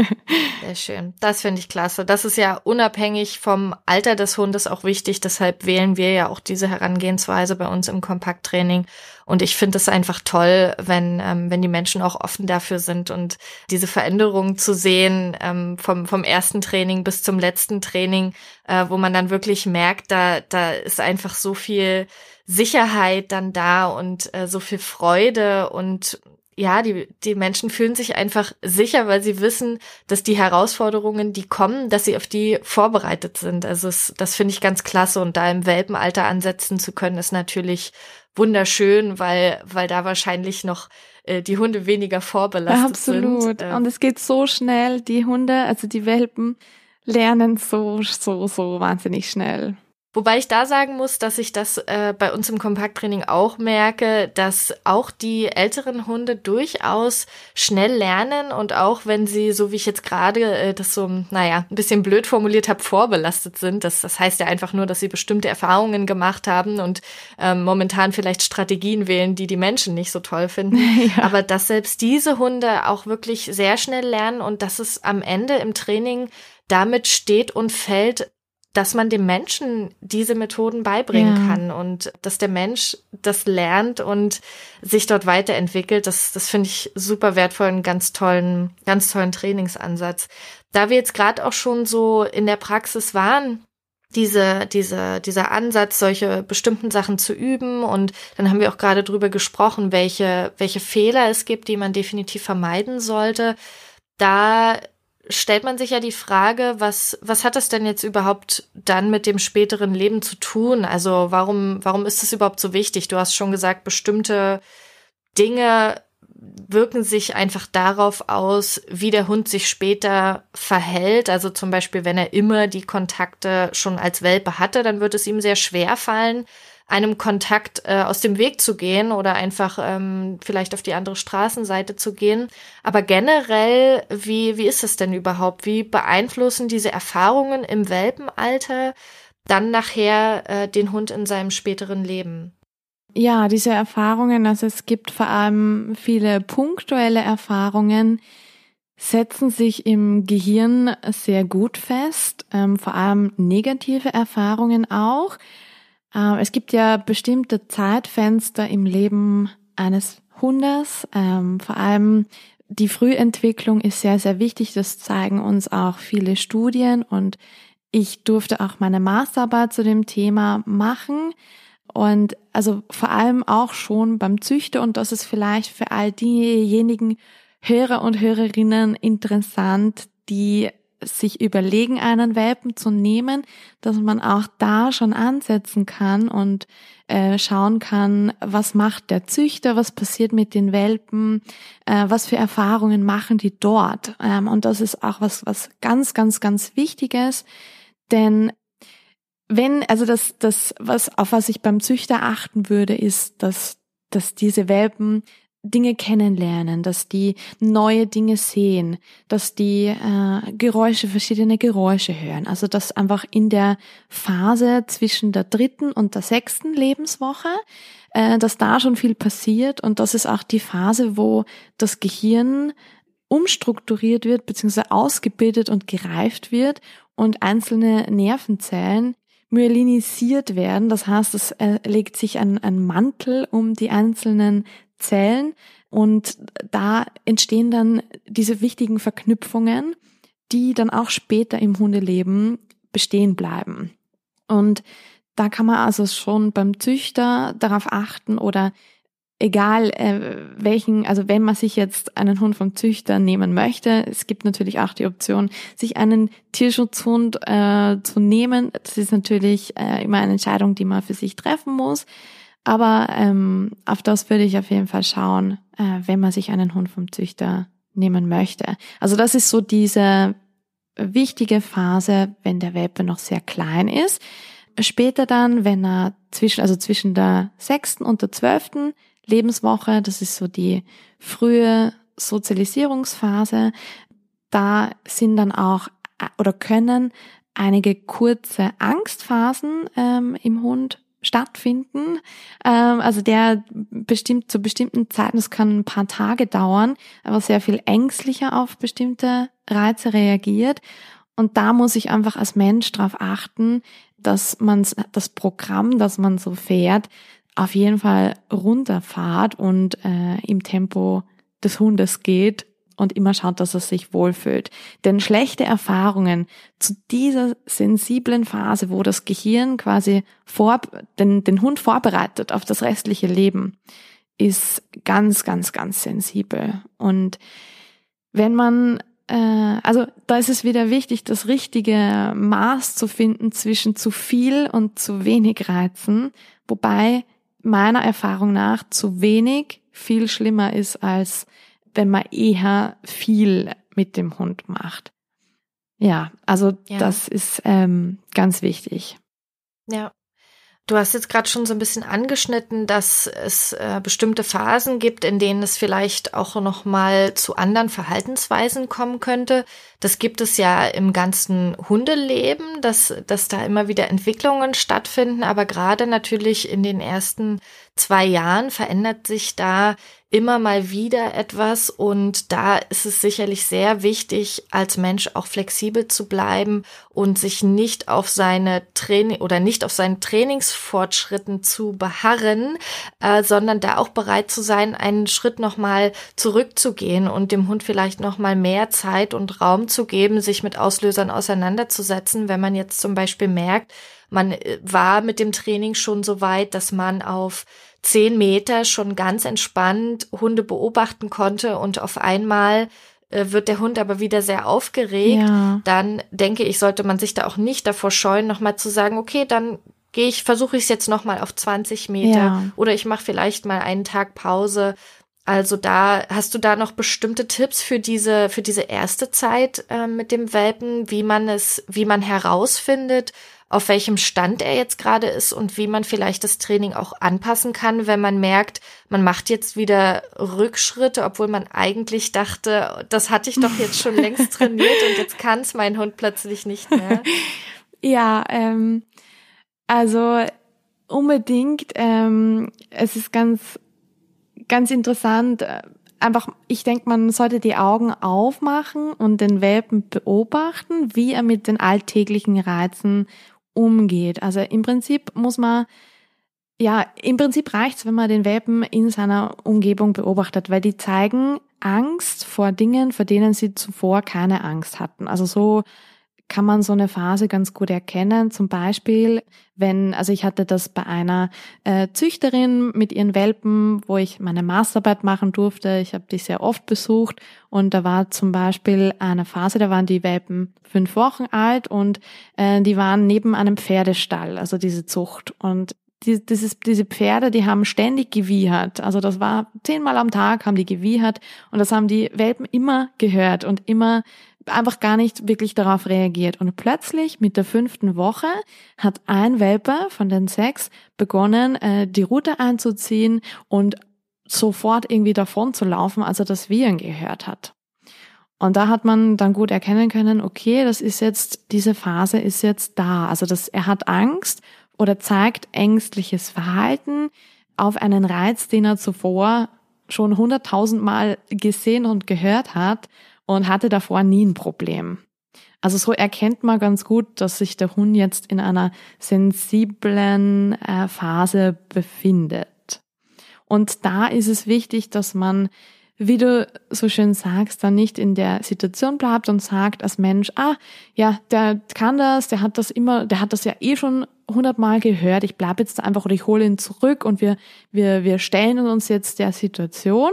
Speaker 1: Sehr schön. Das finde ich klasse. Das ist ja unabhängig vom Alter des Hundes auch wichtig. Deshalb wählen wir ja auch diese Herangehensweise bei uns im Kompakttraining. Und ich finde es einfach toll, wenn, ähm, wenn die Menschen auch offen dafür sind und diese Veränderung zu sehen, ähm, vom, vom ersten Training bis zum letzten Training, äh, wo man dann wirklich merkt, da, da ist einfach so viel Sicherheit dann da und äh, so viel Freude und ja, die, die Menschen fühlen sich einfach sicher, weil sie wissen, dass die Herausforderungen, die kommen, dass sie auf die vorbereitet sind. Also es, das finde ich ganz klasse und da im Welpenalter ansetzen zu können, ist natürlich wunderschön, weil, weil da wahrscheinlich noch äh, die Hunde weniger vorbelastet
Speaker 2: Absolut.
Speaker 1: sind.
Speaker 2: Absolut. Und es geht so schnell. Die Hunde, also die Welpen, lernen so, so, so wahnsinnig schnell.
Speaker 1: Wobei ich da sagen muss, dass ich das äh, bei uns im Kompakttraining auch merke, dass auch die älteren Hunde durchaus schnell lernen und auch wenn sie, so wie ich jetzt gerade äh, das so, naja, ein bisschen blöd formuliert habe, vorbelastet sind. Das, das heißt ja einfach nur, dass sie bestimmte Erfahrungen gemacht haben und ähm, momentan vielleicht Strategien wählen, die die Menschen nicht so toll finden. Ja. Aber dass selbst diese Hunde auch wirklich sehr schnell lernen und dass es am Ende im Training damit steht und fällt, dass man dem Menschen diese Methoden beibringen ja. kann und dass der Mensch das lernt und sich dort weiterentwickelt. Das, das finde ich super wertvoll, einen ganz tollen, ganz tollen Trainingsansatz. Da wir jetzt gerade auch schon so in der Praxis waren, diese, diese, dieser Ansatz, solche bestimmten Sachen zu üben. Und dann haben wir auch gerade drüber gesprochen, welche, welche Fehler es gibt, die man definitiv vermeiden sollte. Da stellt man sich ja die Frage, was, was hat das denn jetzt überhaupt dann mit dem späteren Leben zu tun? Also warum, warum ist es überhaupt so wichtig? Du hast schon gesagt, bestimmte Dinge wirken sich einfach darauf aus, wie der Hund sich später verhält. Also zum Beispiel, wenn er immer die Kontakte schon als Welpe hatte, dann wird es ihm sehr schwer fallen, einem Kontakt äh, aus dem Weg zu gehen oder einfach ähm, vielleicht auf die andere Straßenseite zu gehen. Aber generell, wie, wie ist es denn überhaupt? Wie beeinflussen diese Erfahrungen im Welpenalter dann nachher äh, den Hund in seinem späteren Leben?
Speaker 2: Ja, diese Erfahrungen, also es gibt vor allem viele punktuelle Erfahrungen, setzen sich im Gehirn sehr gut fest, ähm, vor allem negative Erfahrungen auch. Äh, es gibt ja bestimmte Zeitfenster im Leben eines Hundes. Ähm, vor allem die Frühentwicklung ist sehr, sehr wichtig. Das zeigen uns auch viele Studien und ich durfte auch meine Masterarbeit zu dem Thema machen. Und also vor allem auch schon beim Züchter und das ist vielleicht für all diejenigen Hörer und Hörerinnen interessant, die sich überlegen, einen Welpen zu nehmen, dass man auch da schon ansetzen kann und äh, schauen kann, was macht der Züchter, was passiert mit den Welpen, äh, was für Erfahrungen machen die dort. Ähm, und das ist auch was, was ganz, ganz, ganz Wichtiges, denn wenn, also das, das, was, auf was ich beim Züchter achten würde, ist, dass, dass diese Welpen Dinge kennenlernen, dass die neue Dinge sehen, dass die äh, Geräusche, verschiedene Geräusche hören. Also dass einfach in der Phase zwischen der dritten und der sechsten Lebenswoche, äh, dass da schon viel passiert und das ist auch die Phase, wo das Gehirn umstrukturiert wird, beziehungsweise ausgebildet und gereift wird und einzelne Nervenzellen myelinisiert werden. Das heißt, es äh, legt sich ein, ein Mantel um die einzelnen Zellen und da entstehen dann diese wichtigen Verknüpfungen, die dann auch später im Hundeleben bestehen bleiben. Und da kann man also schon beim Züchter darauf achten oder egal äh, welchen, also wenn man sich jetzt einen Hund vom Züchter nehmen möchte, es gibt natürlich auch die Option, sich einen Tierschutzhund äh, zu nehmen. Das ist natürlich äh, immer eine Entscheidung, die man für sich treffen muss. Aber ähm, auf das würde ich auf jeden Fall schauen, äh, wenn man sich einen Hund vom Züchter nehmen möchte. Also das ist so diese wichtige Phase, wenn der Welpe noch sehr klein ist. Später dann, wenn er zwischen, also zwischen der sechsten und der zwölften Lebenswoche, das ist so die frühe Sozialisierungsphase, da sind dann auch oder können einige kurze Angstphasen ähm, im Hund stattfinden. Ähm, also der bestimmt zu bestimmten Zeiten, das kann ein paar Tage dauern, aber sehr viel ängstlicher auf bestimmte Reize reagiert. Und da muss ich einfach als Mensch darauf achten, dass man das Programm, das man so fährt, auf jeden Fall runterfahrt und äh, im Tempo des Hundes geht und immer schaut, dass er sich wohlfühlt. Denn schlechte Erfahrungen zu dieser sensiblen Phase, wo das Gehirn quasi vor, den, den Hund vorbereitet auf das restliche Leben, ist ganz, ganz, ganz sensibel. Und wenn man, äh, also da ist es wieder wichtig, das richtige Maß zu finden zwischen zu viel und zu wenig Reizen, wobei meiner Erfahrung nach zu wenig viel schlimmer ist als wenn man eher viel mit dem Hund macht. Ja, also ja. das ist ähm, ganz wichtig.
Speaker 1: Ja. Du hast jetzt gerade schon so ein bisschen angeschnitten, dass es äh, bestimmte Phasen gibt, in denen es vielleicht auch noch mal zu anderen Verhaltensweisen kommen könnte. Das gibt es ja im ganzen Hundeleben, dass, dass da immer wieder Entwicklungen stattfinden, aber gerade natürlich in den ersten zwei Jahren verändert sich da immer mal wieder etwas und da ist es sicherlich sehr wichtig, als Mensch auch flexibel zu bleiben und sich nicht auf seine Training oder nicht auf seinen Trainingsfortschritten zu beharren, äh, sondern da auch bereit zu sein, einen Schritt nochmal zurückzugehen und dem Hund vielleicht nochmal mehr Zeit und Raum zu geben, sich mit Auslösern auseinanderzusetzen, wenn man jetzt zum Beispiel merkt, man äh, war mit dem Training schon so weit, dass man auf zehn Meter schon ganz entspannt Hunde beobachten konnte und auf einmal äh, wird der Hund aber wieder sehr aufgeregt, ja. dann denke ich, sollte man sich da auch nicht davor scheuen, nochmal zu sagen, okay, dann gehe ich, versuche ich es jetzt nochmal auf 20 Meter ja. oder ich mache vielleicht mal einen Tag Pause. Also da hast du da noch bestimmte Tipps für diese für diese erste Zeit äh, mit dem Welpen, wie man es, wie man herausfindet, auf welchem Stand er jetzt gerade ist und wie man vielleicht das Training auch anpassen kann, wenn man merkt, man macht jetzt wieder Rückschritte, obwohl man eigentlich dachte, das hatte ich doch jetzt schon längst trainiert und jetzt kann es mein Hund plötzlich nicht mehr.
Speaker 2: Ja, ähm, also unbedingt. Ähm, es ist ganz, ganz interessant. Äh, einfach, ich denke, man sollte die Augen aufmachen und den Welpen beobachten, wie er mit den alltäglichen Reizen umgeht. Also im Prinzip muss man, ja, im Prinzip reicht's, wenn man den Welpen in seiner Umgebung beobachtet, weil die zeigen Angst vor Dingen, vor denen sie zuvor keine Angst hatten. Also so kann man so eine Phase ganz gut erkennen. Zum Beispiel, wenn, also ich hatte das bei einer äh, Züchterin mit ihren Welpen, wo ich meine Masterarbeit machen durfte. Ich habe die sehr oft besucht und da war zum Beispiel eine Phase, da waren die Welpen fünf Wochen alt und äh, die waren neben einem Pferdestall, also diese Zucht. Und die, dieses, diese Pferde, die haben ständig gewiehert. Also das war zehnmal am Tag haben die gewiehert und das haben die Welpen immer gehört und immer einfach gar nicht wirklich darauf reagiert. Und plötzlich mit der fünften Woche hat ein Welpe von den sechs begonnen, äh, die Route einzuziehen und sofort irgendwie davon zu laufen, als er das Wiehern gehört hat. Und da hat man dann gut erkennen können, okay, das ist jetzt, diese Phase ist jetzt da. Also das, er hat Angst oder zeigt ängstliches Verhalten auf einen Reiz, den er zuvor schon hunderttausendmal gesehen und gehört hat und hatte davor nie ein Problem. Also so erkennt man ganz gut, dass sich der Hund jetzt in einer sensiblen äh, Phase befindet. Und da ist es wichtig, dass man wie du so schön sagst, dann nicht in der Situation bleibt und sagt als Mensch, ah, ja, der kann das, der hat das immer, der hat das ja eh schon hundertmal gehört, ich bleib jetzt da einfach oder ich hole ihn zurück und wir, wir, wir stellen uns jetzt der Situation,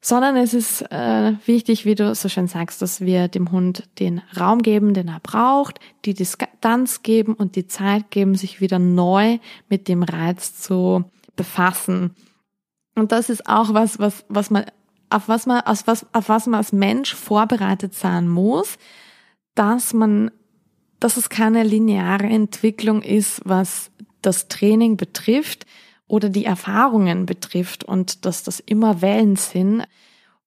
Speaker 2: sondern es ist äh, wichtig, wie du so schön sagst, dass wir dem Hund den Raum geben, den er braucht, die Distanz geben und die Zeit geben, sich wieder neu mit dem Reiz zu befassen. Und das ist auch was, was, was man, auf was man, auf was, auf was man als Mensch vorbereitet sein muss, dass man, dass es keine lineare Entwicklung ist, was das Training betrifft oder die Erfahrungen betrifft und dass das immer Wellen sind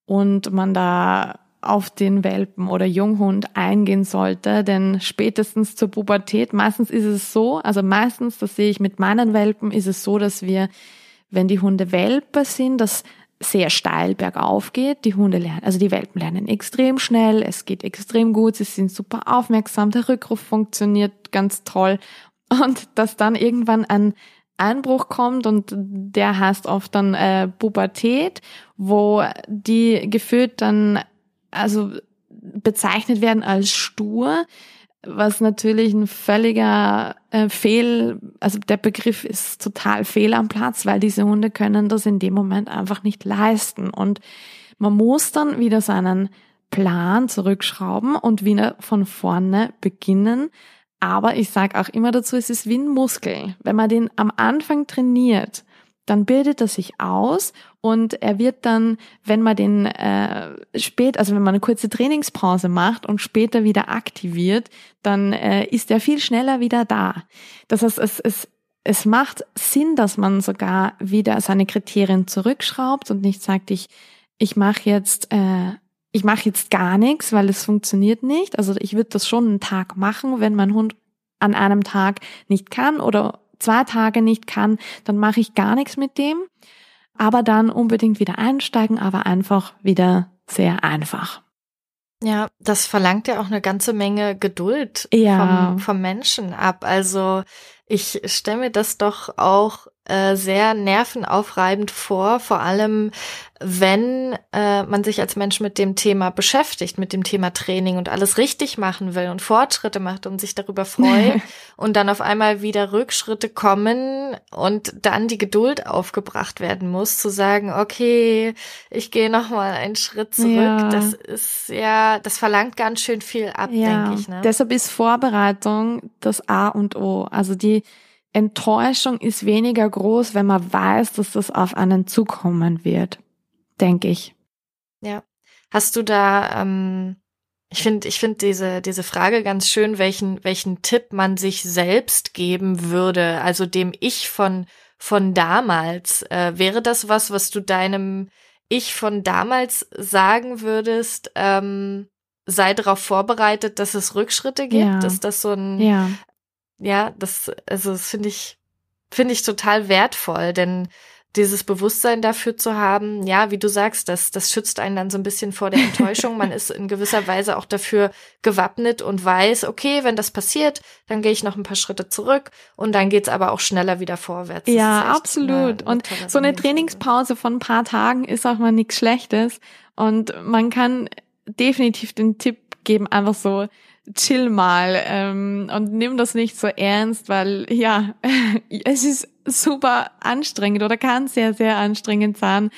Speaker 2: und man da auf den Welpen oder Junghund eingehen sollte, denn spätestens zur Pubertät, meistens ist es so, also meistens, das sehe ich mit meinen Welpen, ist es so, dass wir, wenn die Hunde Welpe sind, das sehr steil bergauf geht. Die Hunde lernen, also die Welpen lernen extrem schnell, es geht extrem gut, sie sind super aufmerksam, der Rückruf funktioniert ganz toll und dass dann irgendwann ein Einbruch kommt und der heißt oft dann äh, Pubertät, wo die gefühlt dann also bezeichnet werden als stur, was natürlich ein völliger äh, Fehl, also der Begriff ist total fehl am Platz, weil diese Hunde können das in dem Moment einfach nicht leisten und man muss dann wieder seinen Plan zurückschrauben und wieder von vorne beginnen. Aber ich sage auch immer dazu, es ist wie ein Muskel. Wenn man den am Anfang trainiert, dann bildet er sich aus und er wird dann, wenn man den äh, spät, also wenn man eine kurze Trainingspause macht und später wieder aktiviert, dann äh, ist er viel schneller wieder da. Das heißt, es, es, es macht Sinn, dass man sogar wieder seine Kriterien zurückschraubt und nicht sagt, ich, ich mache jetzt äh, ich mache jetzt gar nichts, weil es funktioniert nicht. Also ich würde das schon einen Tag machen, wenn mein Hund an einem Tag nicht kann oder zwei Tage nicht kann, dann mache ich gar nichts mit dem. Aber dann unbedingt wieder einsteigen, aber einfach wieder sehr einfach.
Speaker 1: Ja, das verlangt ja auch eine ganze Menge Geduld ja. vom, vom Menschen ab. Also ich stelle mir das doch auch äh, sehr nervenaufreibend vor, vor allem wenn äh, man sich als Mensch mit dem Thema beschäftigt, mit dem Thema Training und alles richtig machen will und Fortschritte macht und sich darüber freut und dann auf einmal wieder Rückschritte kommen und dann die Geduld aufgebracht werden muss, zu sagen, okay, ich gehe noch mal einen Schritt zurück. Ja. Das ist ja, das verlangt ganz schön viel ab, ja. denke ich. Ne?
Speaker 2: Deshalb ist Vorbereitung das A und O. Also die Enttäuschung ist weniger groß, wenn man weiß, dass das auf einen zukommen wird, denke ich.
Speaker 1: Ja. Hast du da, ähm, ich finde, ich finde diese, diese Frage ganz schön, welchen, welchen Tipp man sich selbst geben würde, also dem Ich von, von damals. Äh, wäre das was, was du deinem Ich von damals sagen würdest? Ähm, sei darauf vorbereitet, dass es Rückschritte gibt? Ja. Ist das so ein, ja ja, das, also das finde ich, finde ich total wertvoll, denn dieses Bewusstsein dafür zu haben, ja, wie du sagst, das, das schützt einen dann so ein bisschen vor der Enttäuschung. Man ist in gewisser Weise auch dafür gewappnet und weiß, okay, wenn das passiert, dann gehe ich noch ein paar Schritte zurück und dann geht's aber auch schneller wieder vorwärts.
Speaker 2: Ja, absolut. Eine, eine und so eine Trainingspause von ein paar Tagen ist auch mal nichts Schlechtes. Und man kann definitiv den Tipp geben, einfach so, chill mal ähm, und nimm das nicht so ernst, weil ja, es ist super anstrengend oder kann sehr, sehr anstrengend sein,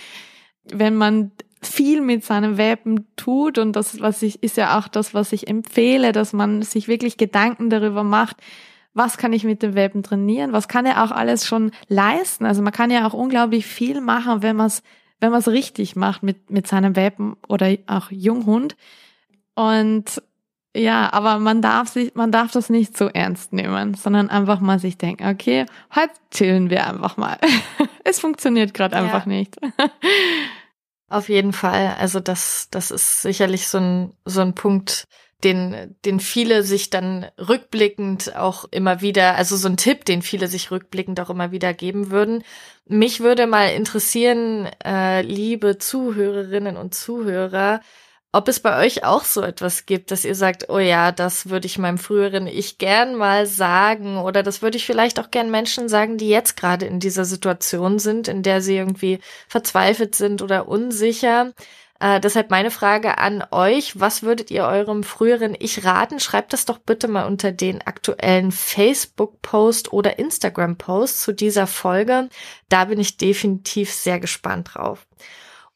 Speaker 2: wenn man viel mit seinem Welpen tut und das, was ich, ist ja auch das, was ich empfehle, dass man sich wirklich Gedanken darüber macht, was kann ich mit dem Welpen trainieren, was kann er auch alles schon leisten. Also man kann ja auch unglaublich viel machen, wenn man es wenn man es richtig macht mit, mit seinem Welpen oder auch Junghund. Und ja, aber man darf sich, man darf das nicht so ernst nehmen, sondern einfach mal sich denken, okay, heute chillen wir einfach mal. es funktioniert gerade ja. einfach nicht.
Speaker 1: Auf jeden Fall. Also das, das ist sicherlich so ein, so ein Punkt, den, den viele sich dann rückblickend auch immer wieder, also so ein Tipp, den viele sich rückblickend auch immer wieder geben würden. Mich würde mal interessieren, äh, liebe Zuhörerinnen und Zuhörer, ob es bei euch auch so etwas gibt, dass ihr sagt, oh ja, das würde ich meinem früheren Ich gern mal sagen oder das würde ich vielleicht auch gern Menschen sagen, die jetzt gerade in dieser Situation sind, in der sie irgendwie verzweifelt sind oder unsicher. Äh, deshalb meine Frage an euch, was würdet ihr eurem früheren Ich raten? Schreibt das doch bitte mal unter den aktuellen Facebook-Post oder Instagram-Post zu dieser Folge. Da bin ich definitiv sehr gespannt drauf.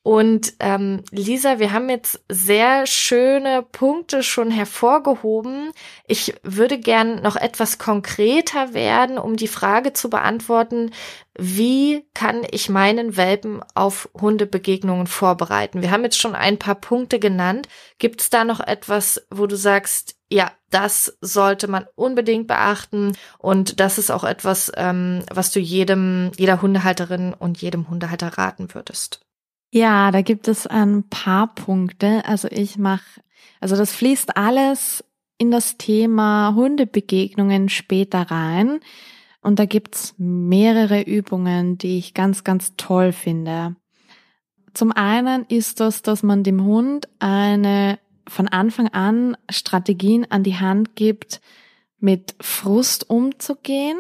Speaker 1: Und ähm, Lisa, wir haben jetzt sehr schöne Punkte schon hervorgehoben. Ich würde gern noch etwas konkreter werden, um die Frage zu beantworten, wie kann ich meinen Welpen auf Hundebegegnungen vorbereiten? Wir haben jetzt schon ein paar Punkte genannt. Gibt es da noch etwas, wo du sagst, ja, das sollte man unbedingt beachten und das ist auch etwas, ähm, was du jedem, jeder Hundehalterin und jedem Hundehalter raten würdest?
Speaker 2: Ja, da gibt es ein paar Punkte. Also ich mache, also das fließt alles in das Thema Hundebegegnungen später rein. Und da gibt's mehrere Übungen, die ich ganz, ganz toll finde. Zum einen ist das, dass man dem Hund eine von Anfang an Strategien an die Hand gibt, mit Frust umzugehen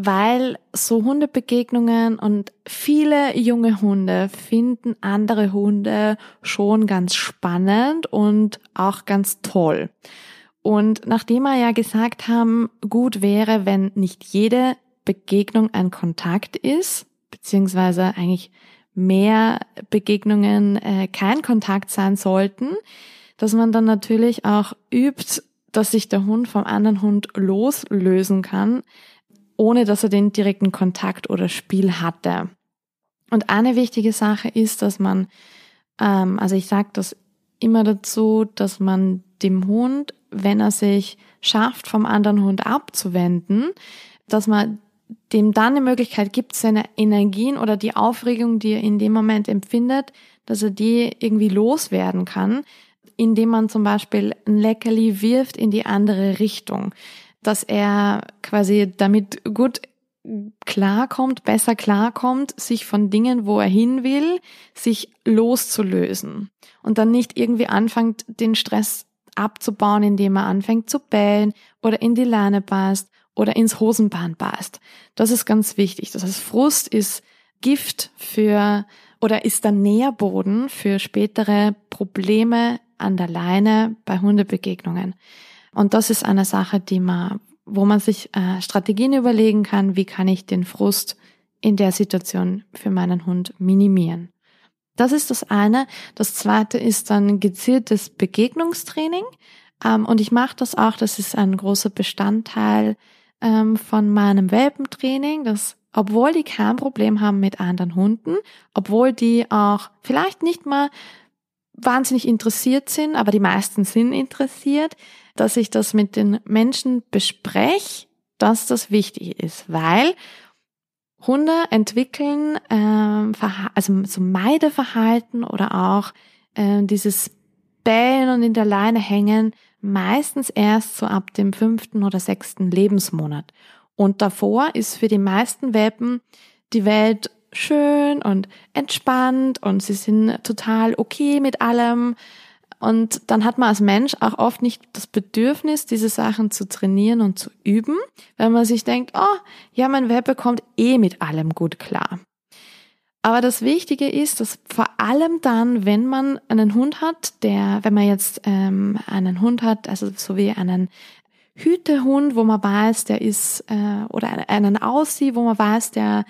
Speaker 2: weil so Hundebegegnungen und viele junge Hunde finden andere Hunde schon ganz spannend und auch ganz toll. Und nachdem wir ja gesagt haben, gut wäre, wenn nicht jede Begegnung ein Kontakt ist, beziehungsweise eigentlich mehr Begegnungen äh, kein Kontakt sein sollten, dass man dann natürlich auch übt, dass sich der Hund vom anderen Hund loslösen kann, ohne dass er den direkten Kontakt oder Spiel hatte. Und eine wichtige Sache ist, dass man, ähm, also ich sage das immer dazu, dass man dem Hund, wenn er sich schafft, vom anderen Hund abzuwenden, dass man dem dann eine Möglichkeit gibt, seine Energien oder die Aufregung, die er in dem Moment empfindet, dass er die irgendwie loswerden kann, indem man zum Beispiel ein Leckerli wirft in die andere Richtung dass er quasi damit gut klarkommt, besser klarkommt, sich von Dingen, wo er hin will, sich loszulösen und dann nicht irgendwie anfängt, den Stress abzubauen, indem er anfängt zu bellen oder in die Leine beißt oder ins Hosenband beißt. Das ist ganz wichtig. Das heißt, Frust ist Gift für oder ist der Nährboden für spätere Probleme an der Leine bei Hundebegegnungen. Und das ist eine Sache, die man, wo man sich äh, Strategien überlegen kann, wie kann ich den Frust in der Situation für meinen Hund minimieren. Das ist das eine. Das zweite ist dann gezieltes Begegnungstraining. Ähm, und ich mache das auch, das ist ein großer Bestandteil ähm, von meinem Welpentraining, dass obwohl die kein Problem haben mit anderen Hunden, obwohl die auch vielleicht nicht mal wahnsinnig interessiert sind, aber die meisten sind interessiert, dass ich das mit den Menschen bespreche, dass das wichtig ist, weil Hunde entwickeln ähm, also so Meideverhalten oder auch äh, dieses Bellen und in der Leine hängen meistens erst so ab dem fünften oder sechsten Lebensmonat. Und davor ist für die meisten Welpen die Welt schön und entspannt und sie sind total okay mit allem. Und dann hat man als Mensch auch oft nicht das Bedürfnis, diese Sachen zu trainieren und zu üben, weil man sich denkt, oh, ja, mein Welpe kommt eh mit allem gut klar. Aber das Wichtige ist, dass vor allem dann, wenn man einen Hund hat, der, wenn man jetzt ähm, einen Hund hat, also so wie einen Hütehund, wo man weiß, der ist, äh, oder einen Aussie, wo man weiß, der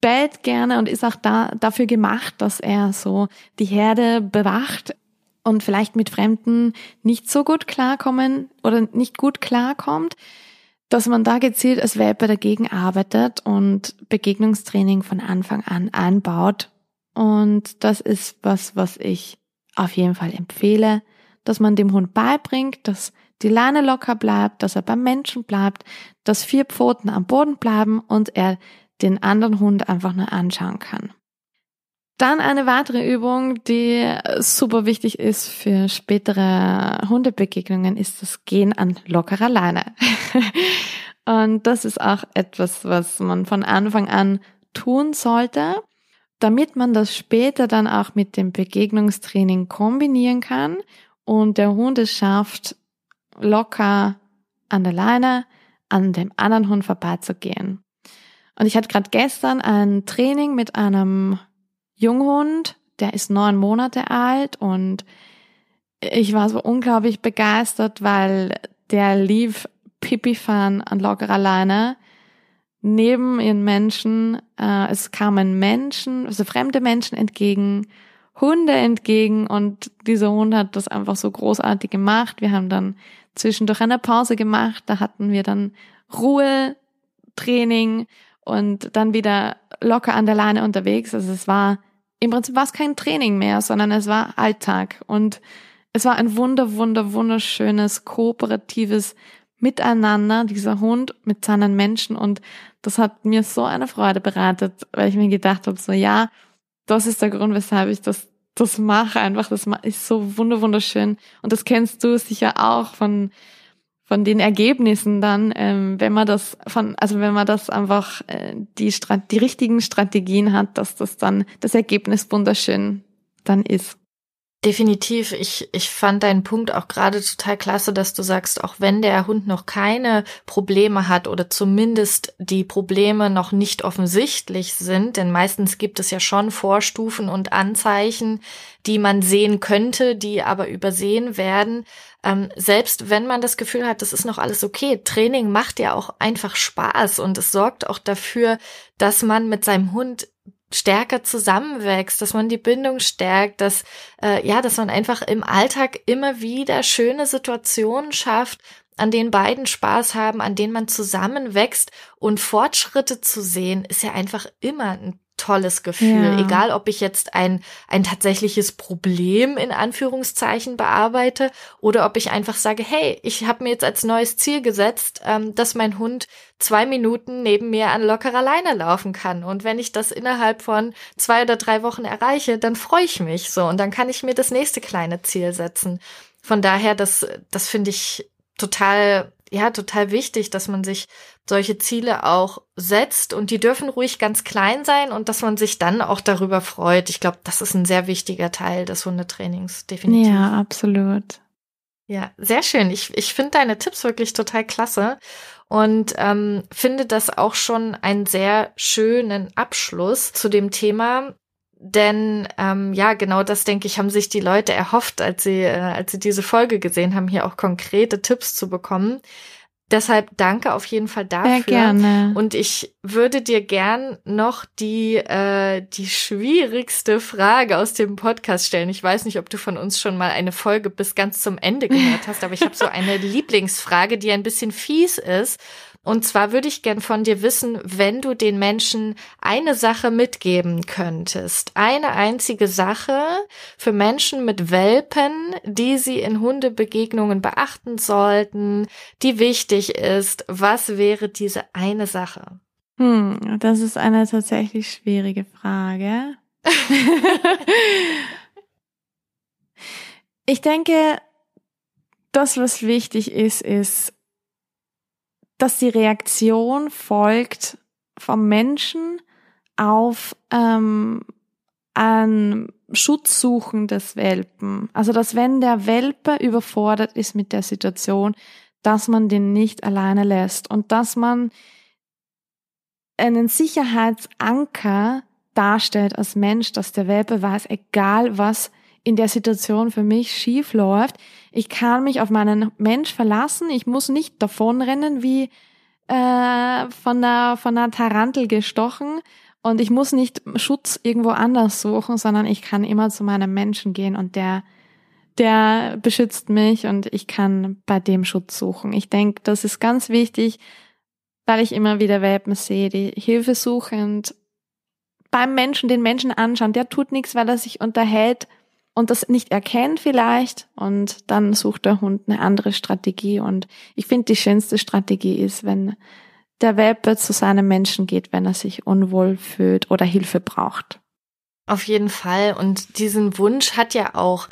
Speaker 2: bellt gerne und ist auch da, dafür gemacht, dass er so die Herde bewacht und vielleicht mit Fremden nicht so gut klarkommen oder nicht gut klarkommt, dass man da gezielt als Welpe dagegen arbeitet und Begegnungstraining von Anfang an einbaut. Und das ist was, was ich auf jeden Fall empfehle, dass man dem Hund beibringt, dass die Leine locker bleibt, dass er beim Menschen bleibt, dass vier Pfoten am Boden bleiben und er den anderen Hund einfach nur anschauen kann. Dann eine weitere Übung, die super wichtig ist für spätere Hundebegegnungen, ist das Gehen an lockerer Leine. Und das ist auch etwas, was man von Anfang an tun sollte. damit man das später dann auch mit dem Begegnungstraining kombinieren kann und der Hund es schafft, locker an der Leine an dem anderen Hund vorbeizugehen. Und ich hatte gerade gestern ein Training mit einem Junghund, der ist neun Monate alt und ich war so unglaublich begeistert, weil der lief Pipi-Fan an lockerer Leine neben ihren Menschen. Äh, es kamen Menschen, also fremde Menschen entgegen, Hunde entgegen und dieser Hund hat das einfach so großartig gemacht. Wir haben dann zwischendurch eine Pause gemacht, da hatten wir dann Ruhe, Training und dann wieder locker an der Leine unterwegs. Also es war, im Prinzip war es kein Training mehr, sondern es war Alltag. Und es war ein wunder, wunder, wunderschönes, kooperatives Miteinander, dieser Hund mit seinen Menschen. Und das hat mir so eine Freude bereitet, weil ich mir gedacht habe, so ja, das ist der Grund, weshalb ich das das mache einfach, das ist so wunder wunderschön. Und das kennst du sicher auch von von den Ergebnissen dann, ähm, wenn man das von, also wenn man das einfach äh, die Strat die richtigen Strategien hat, dass das dann das Ergebnis wunderschön dann ist.
Speaker 1: Definitiv. Ich, ich fand deinen Punkt auch gerade total klasse, dass du sagst, auch wenn der Hund noch keine Probleme hat oder zumindest die Probleme noch nicht offensichtlich sind, denn meistens gibt es ja schon Vorstufen und Anzeichen, die man sehen könnte, die aber übersehen werden. Ähm, selbst wenn man das Gefühl hat, das ist noch alles okay, Training macht ja auch einfach Spaß und es sorgt auch dafür, dass man mit seinem Hund stärker zusammenwächst, dass man die Bindung stärkt, dass äh, ja, dass man einfach im Alltag immer wieder schöne Situationen schafft, an denen beiden Spaß haben, an denen man zusammenwächst. Und Fortschritte zu sehen, ist ja einfach immer ein tolles Gefühl. Ja. Egal, ob ich jetzt ein, ein tatsächliches Problem in Anführungszeichen bearbeite oder ob ich einfach sage, hey, ich habe mir jetzt als neues Ziel gesetzt, ähm, dass mein Hund zwei Minuten neben mir an lockerer Leine laufen kann. Und wenn ich das innerhalb von zwei oder drei Wochen erreiche, dann freue ich mich so und dann kann ich mir das nächste kleine Ziel setzen. Von daher, das, das finde ich total ja total wichtig, dass man sich solche Ziele auch setzt und die dürfen ruhig ganz klein sein und dass man sich dann auch darüber freut. Ich glaube, das ist ein sehr wichtiger Teil des Hundetrainings, definitiv.
Speaker 2: Ja, absolut.
Speaker 1: Ja, sehr schön. Ich, ich finde deine Tipps wirklich total klasse und ähm, finde das auch schon einen sehr schönen Abschluss zu dem Thema. Denn ähm, ja, genau das denke ich, haben sich die Leute erhofft, als sie, äh, als sie diese Folge gesehen haben, hier auch konkrete Tipps zu bekommen. Deshalb danke auf jeden Fall dafür. Sehr
Speaker 2: gerne.
Speaker 1: Und ich würde dir gern noch die, äh, die schwierigste Frage aus dem Podcast stellen. Ich weiß nicht, ob du von uns schon mal eine Folge bis ganz zum Ende gehört hast, aber ich habe so eine Lieblingsfrage, die ein bisschen fies ist. Und zwar würde ich gern von dir wissen, wenn du den Menschen eine Sache mitgeben könntest, eine einzige Sache für Menschen mit Welpen, die sie in Hundebegegnungen beachten sollten, die wichtig ist, was wäre diese eine Sache?
Speaker 2: Hm, das ist eine tatsächlich schwierige Frage. ich denke, das, was wichtig ist, ist, dass die Reaktion folgt vom Menschen auf ähm, ein Schutzsuchen des Welpen. Also dass wenn der Welpe überfordert ist mit der Situation, dass man den nicht alleine lässt und dass man einen Sicherheitsanker darstellt als Mensch, dass der Welpe weiß, egal was in der Situation für mich schief läuft. Ich kann mich auf meinen Mensch verlassen. Ich muss nicht davonrennen wie äh, von einer von einer Tarantel gestochen und ich muss nicht Schutz irgendwo anders suchen, sondern ich kann immer zu meinem Menschen gehen und der der beschützt mich und ich kann bei dem Schutz suchen. Ich denke, das ist ganz wichtig, weil ich immer wieder Welpen sehe, die Hilfe suchend beim Menschen, den Menschen anschauen. Der tut nichts, weil er sich unterhält und das nicht erkennt vielleicht und dann sucht der Hund eine andere Strategie und ich finde die schönste Strategie ist, wenn der Welpe zu seinem Menschen geht, wenn er sich unwohl fühlt oder Hilfe braucht.
Speaker 1: Auf jeden Fall und diesen Wunsch hat ja auch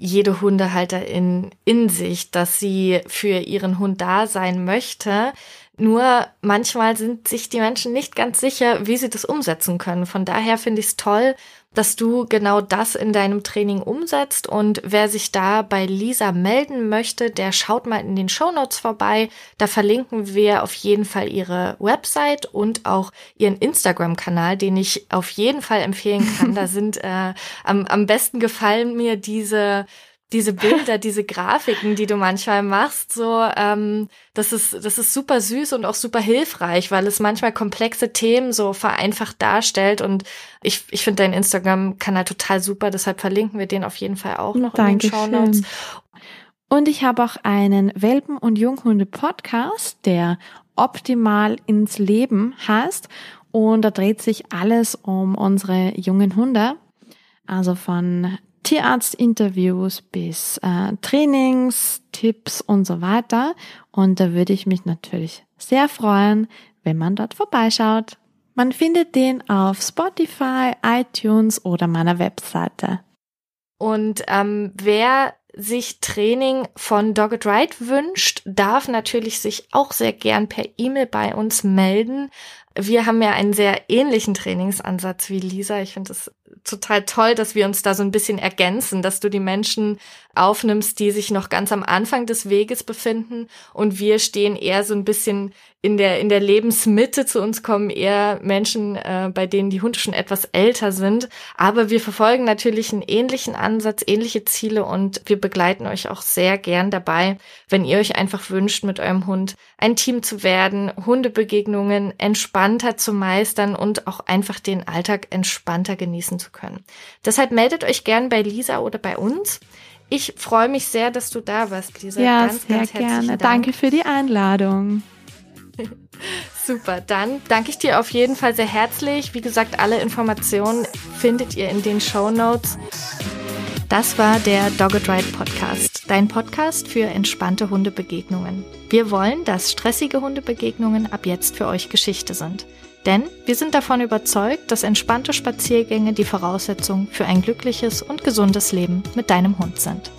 Speaker 1: jede Hundehalterin in sich, dass sie für ihren Hund da sein möchte. Nur manchmal sind sich die Menschen nicht ganz sicher, wie sie das umsetzen können. Von daher finde ich es toll, dass du genau das in deinem Training umsetzt. Und wer sich da bei Lisa melden möchte, der schaut mal in den Show Notes vorbei. Da verlinken wir auf jeden Fall ihre Website und auch ihren Instagram-Kanal, den ich auf jeden Fall empfehlen kann. Da sind äh, am, am besten gefallen mir diese diese Bilder, diese Grafiken, die du manchmal machst, so ähm, das ist das ist super süß und auch super hilfreich, weil es manchmal komplexe Themen so vereinfacht darstellt und ich ich finde dein Instagram-Kanal total super, deshalb verlinken wir den auf jeden Fall auch noch Dankeschön. in den Show Notes.
Speaker 2: Und ich habe auch einen Welpen- und Junghunde-Podcast, der optimal ins Leben heißt. Und da dreht sich alles um unsere jungen Hunde. Also von Tierarztinterviews bis äh, Trainings, Tipps und so weiter. Und da würde ich mich natürlich sehr freuen, wenn man dort vorbeischaut. Man findet den auf Spotify, iTunes oder meiner Webseite.
Speaker 1: Und ähm, wer sich Training von Dogged Ride wünscht, darf natürlich sich auch sehr gern per E-Mail bei uns melden. Wir haben ja einen sehr ähnlichen Trainingsansatz wie Lisa. Ich finde es total toll, dass wir uns da so ein bisschen ergänzen, dass du die Menschen aufnimmst, die sich noch ganz am Anfang des Weges befinden. Und wir stehen eher so ein bisschen in der in der Lebensmitte zu uns kommen eher Menschen, äh, bei denen die Hunde schon etwas älter sind, aber wir verfolgen natürlich einen ähnlichen Ansatz, ähnliche Ziele und wir begleiten euch auch sehr gern dabei, wenn ihr euch einfach wünscht, mit eurem Hund ein Team zu werden, Hundebegegnungen entspannter zu meistern und auch einfach den Alltag entspannter genießen zu können. Deshalb meldet euch gern bei Lisa oder bei uns. Ich freue mich sehr, dass du da warst, Lisa.
Speaker 2: Ja, ganz, sehr ganz gerne. Dank. Danke für die Einladung.
Speaker 1: Super, dann danke ich dir auf jeden Fall sehr herzlich. Wie gesagt, alle Informationen findet ihr in den Show Notes. Das war der Dogged Ride Podcast, dein Podcast für entspannte Hundebegegnungen. Wir wollen, dass stressige Hundebegegnungen ab jetzt für euch Geschichte sind. Denn wir sind davon überzeugt, dass entspannte Spaziergänge die Voraussetzung für ein glückliches und gesundes Leben mit deinem Hund sind.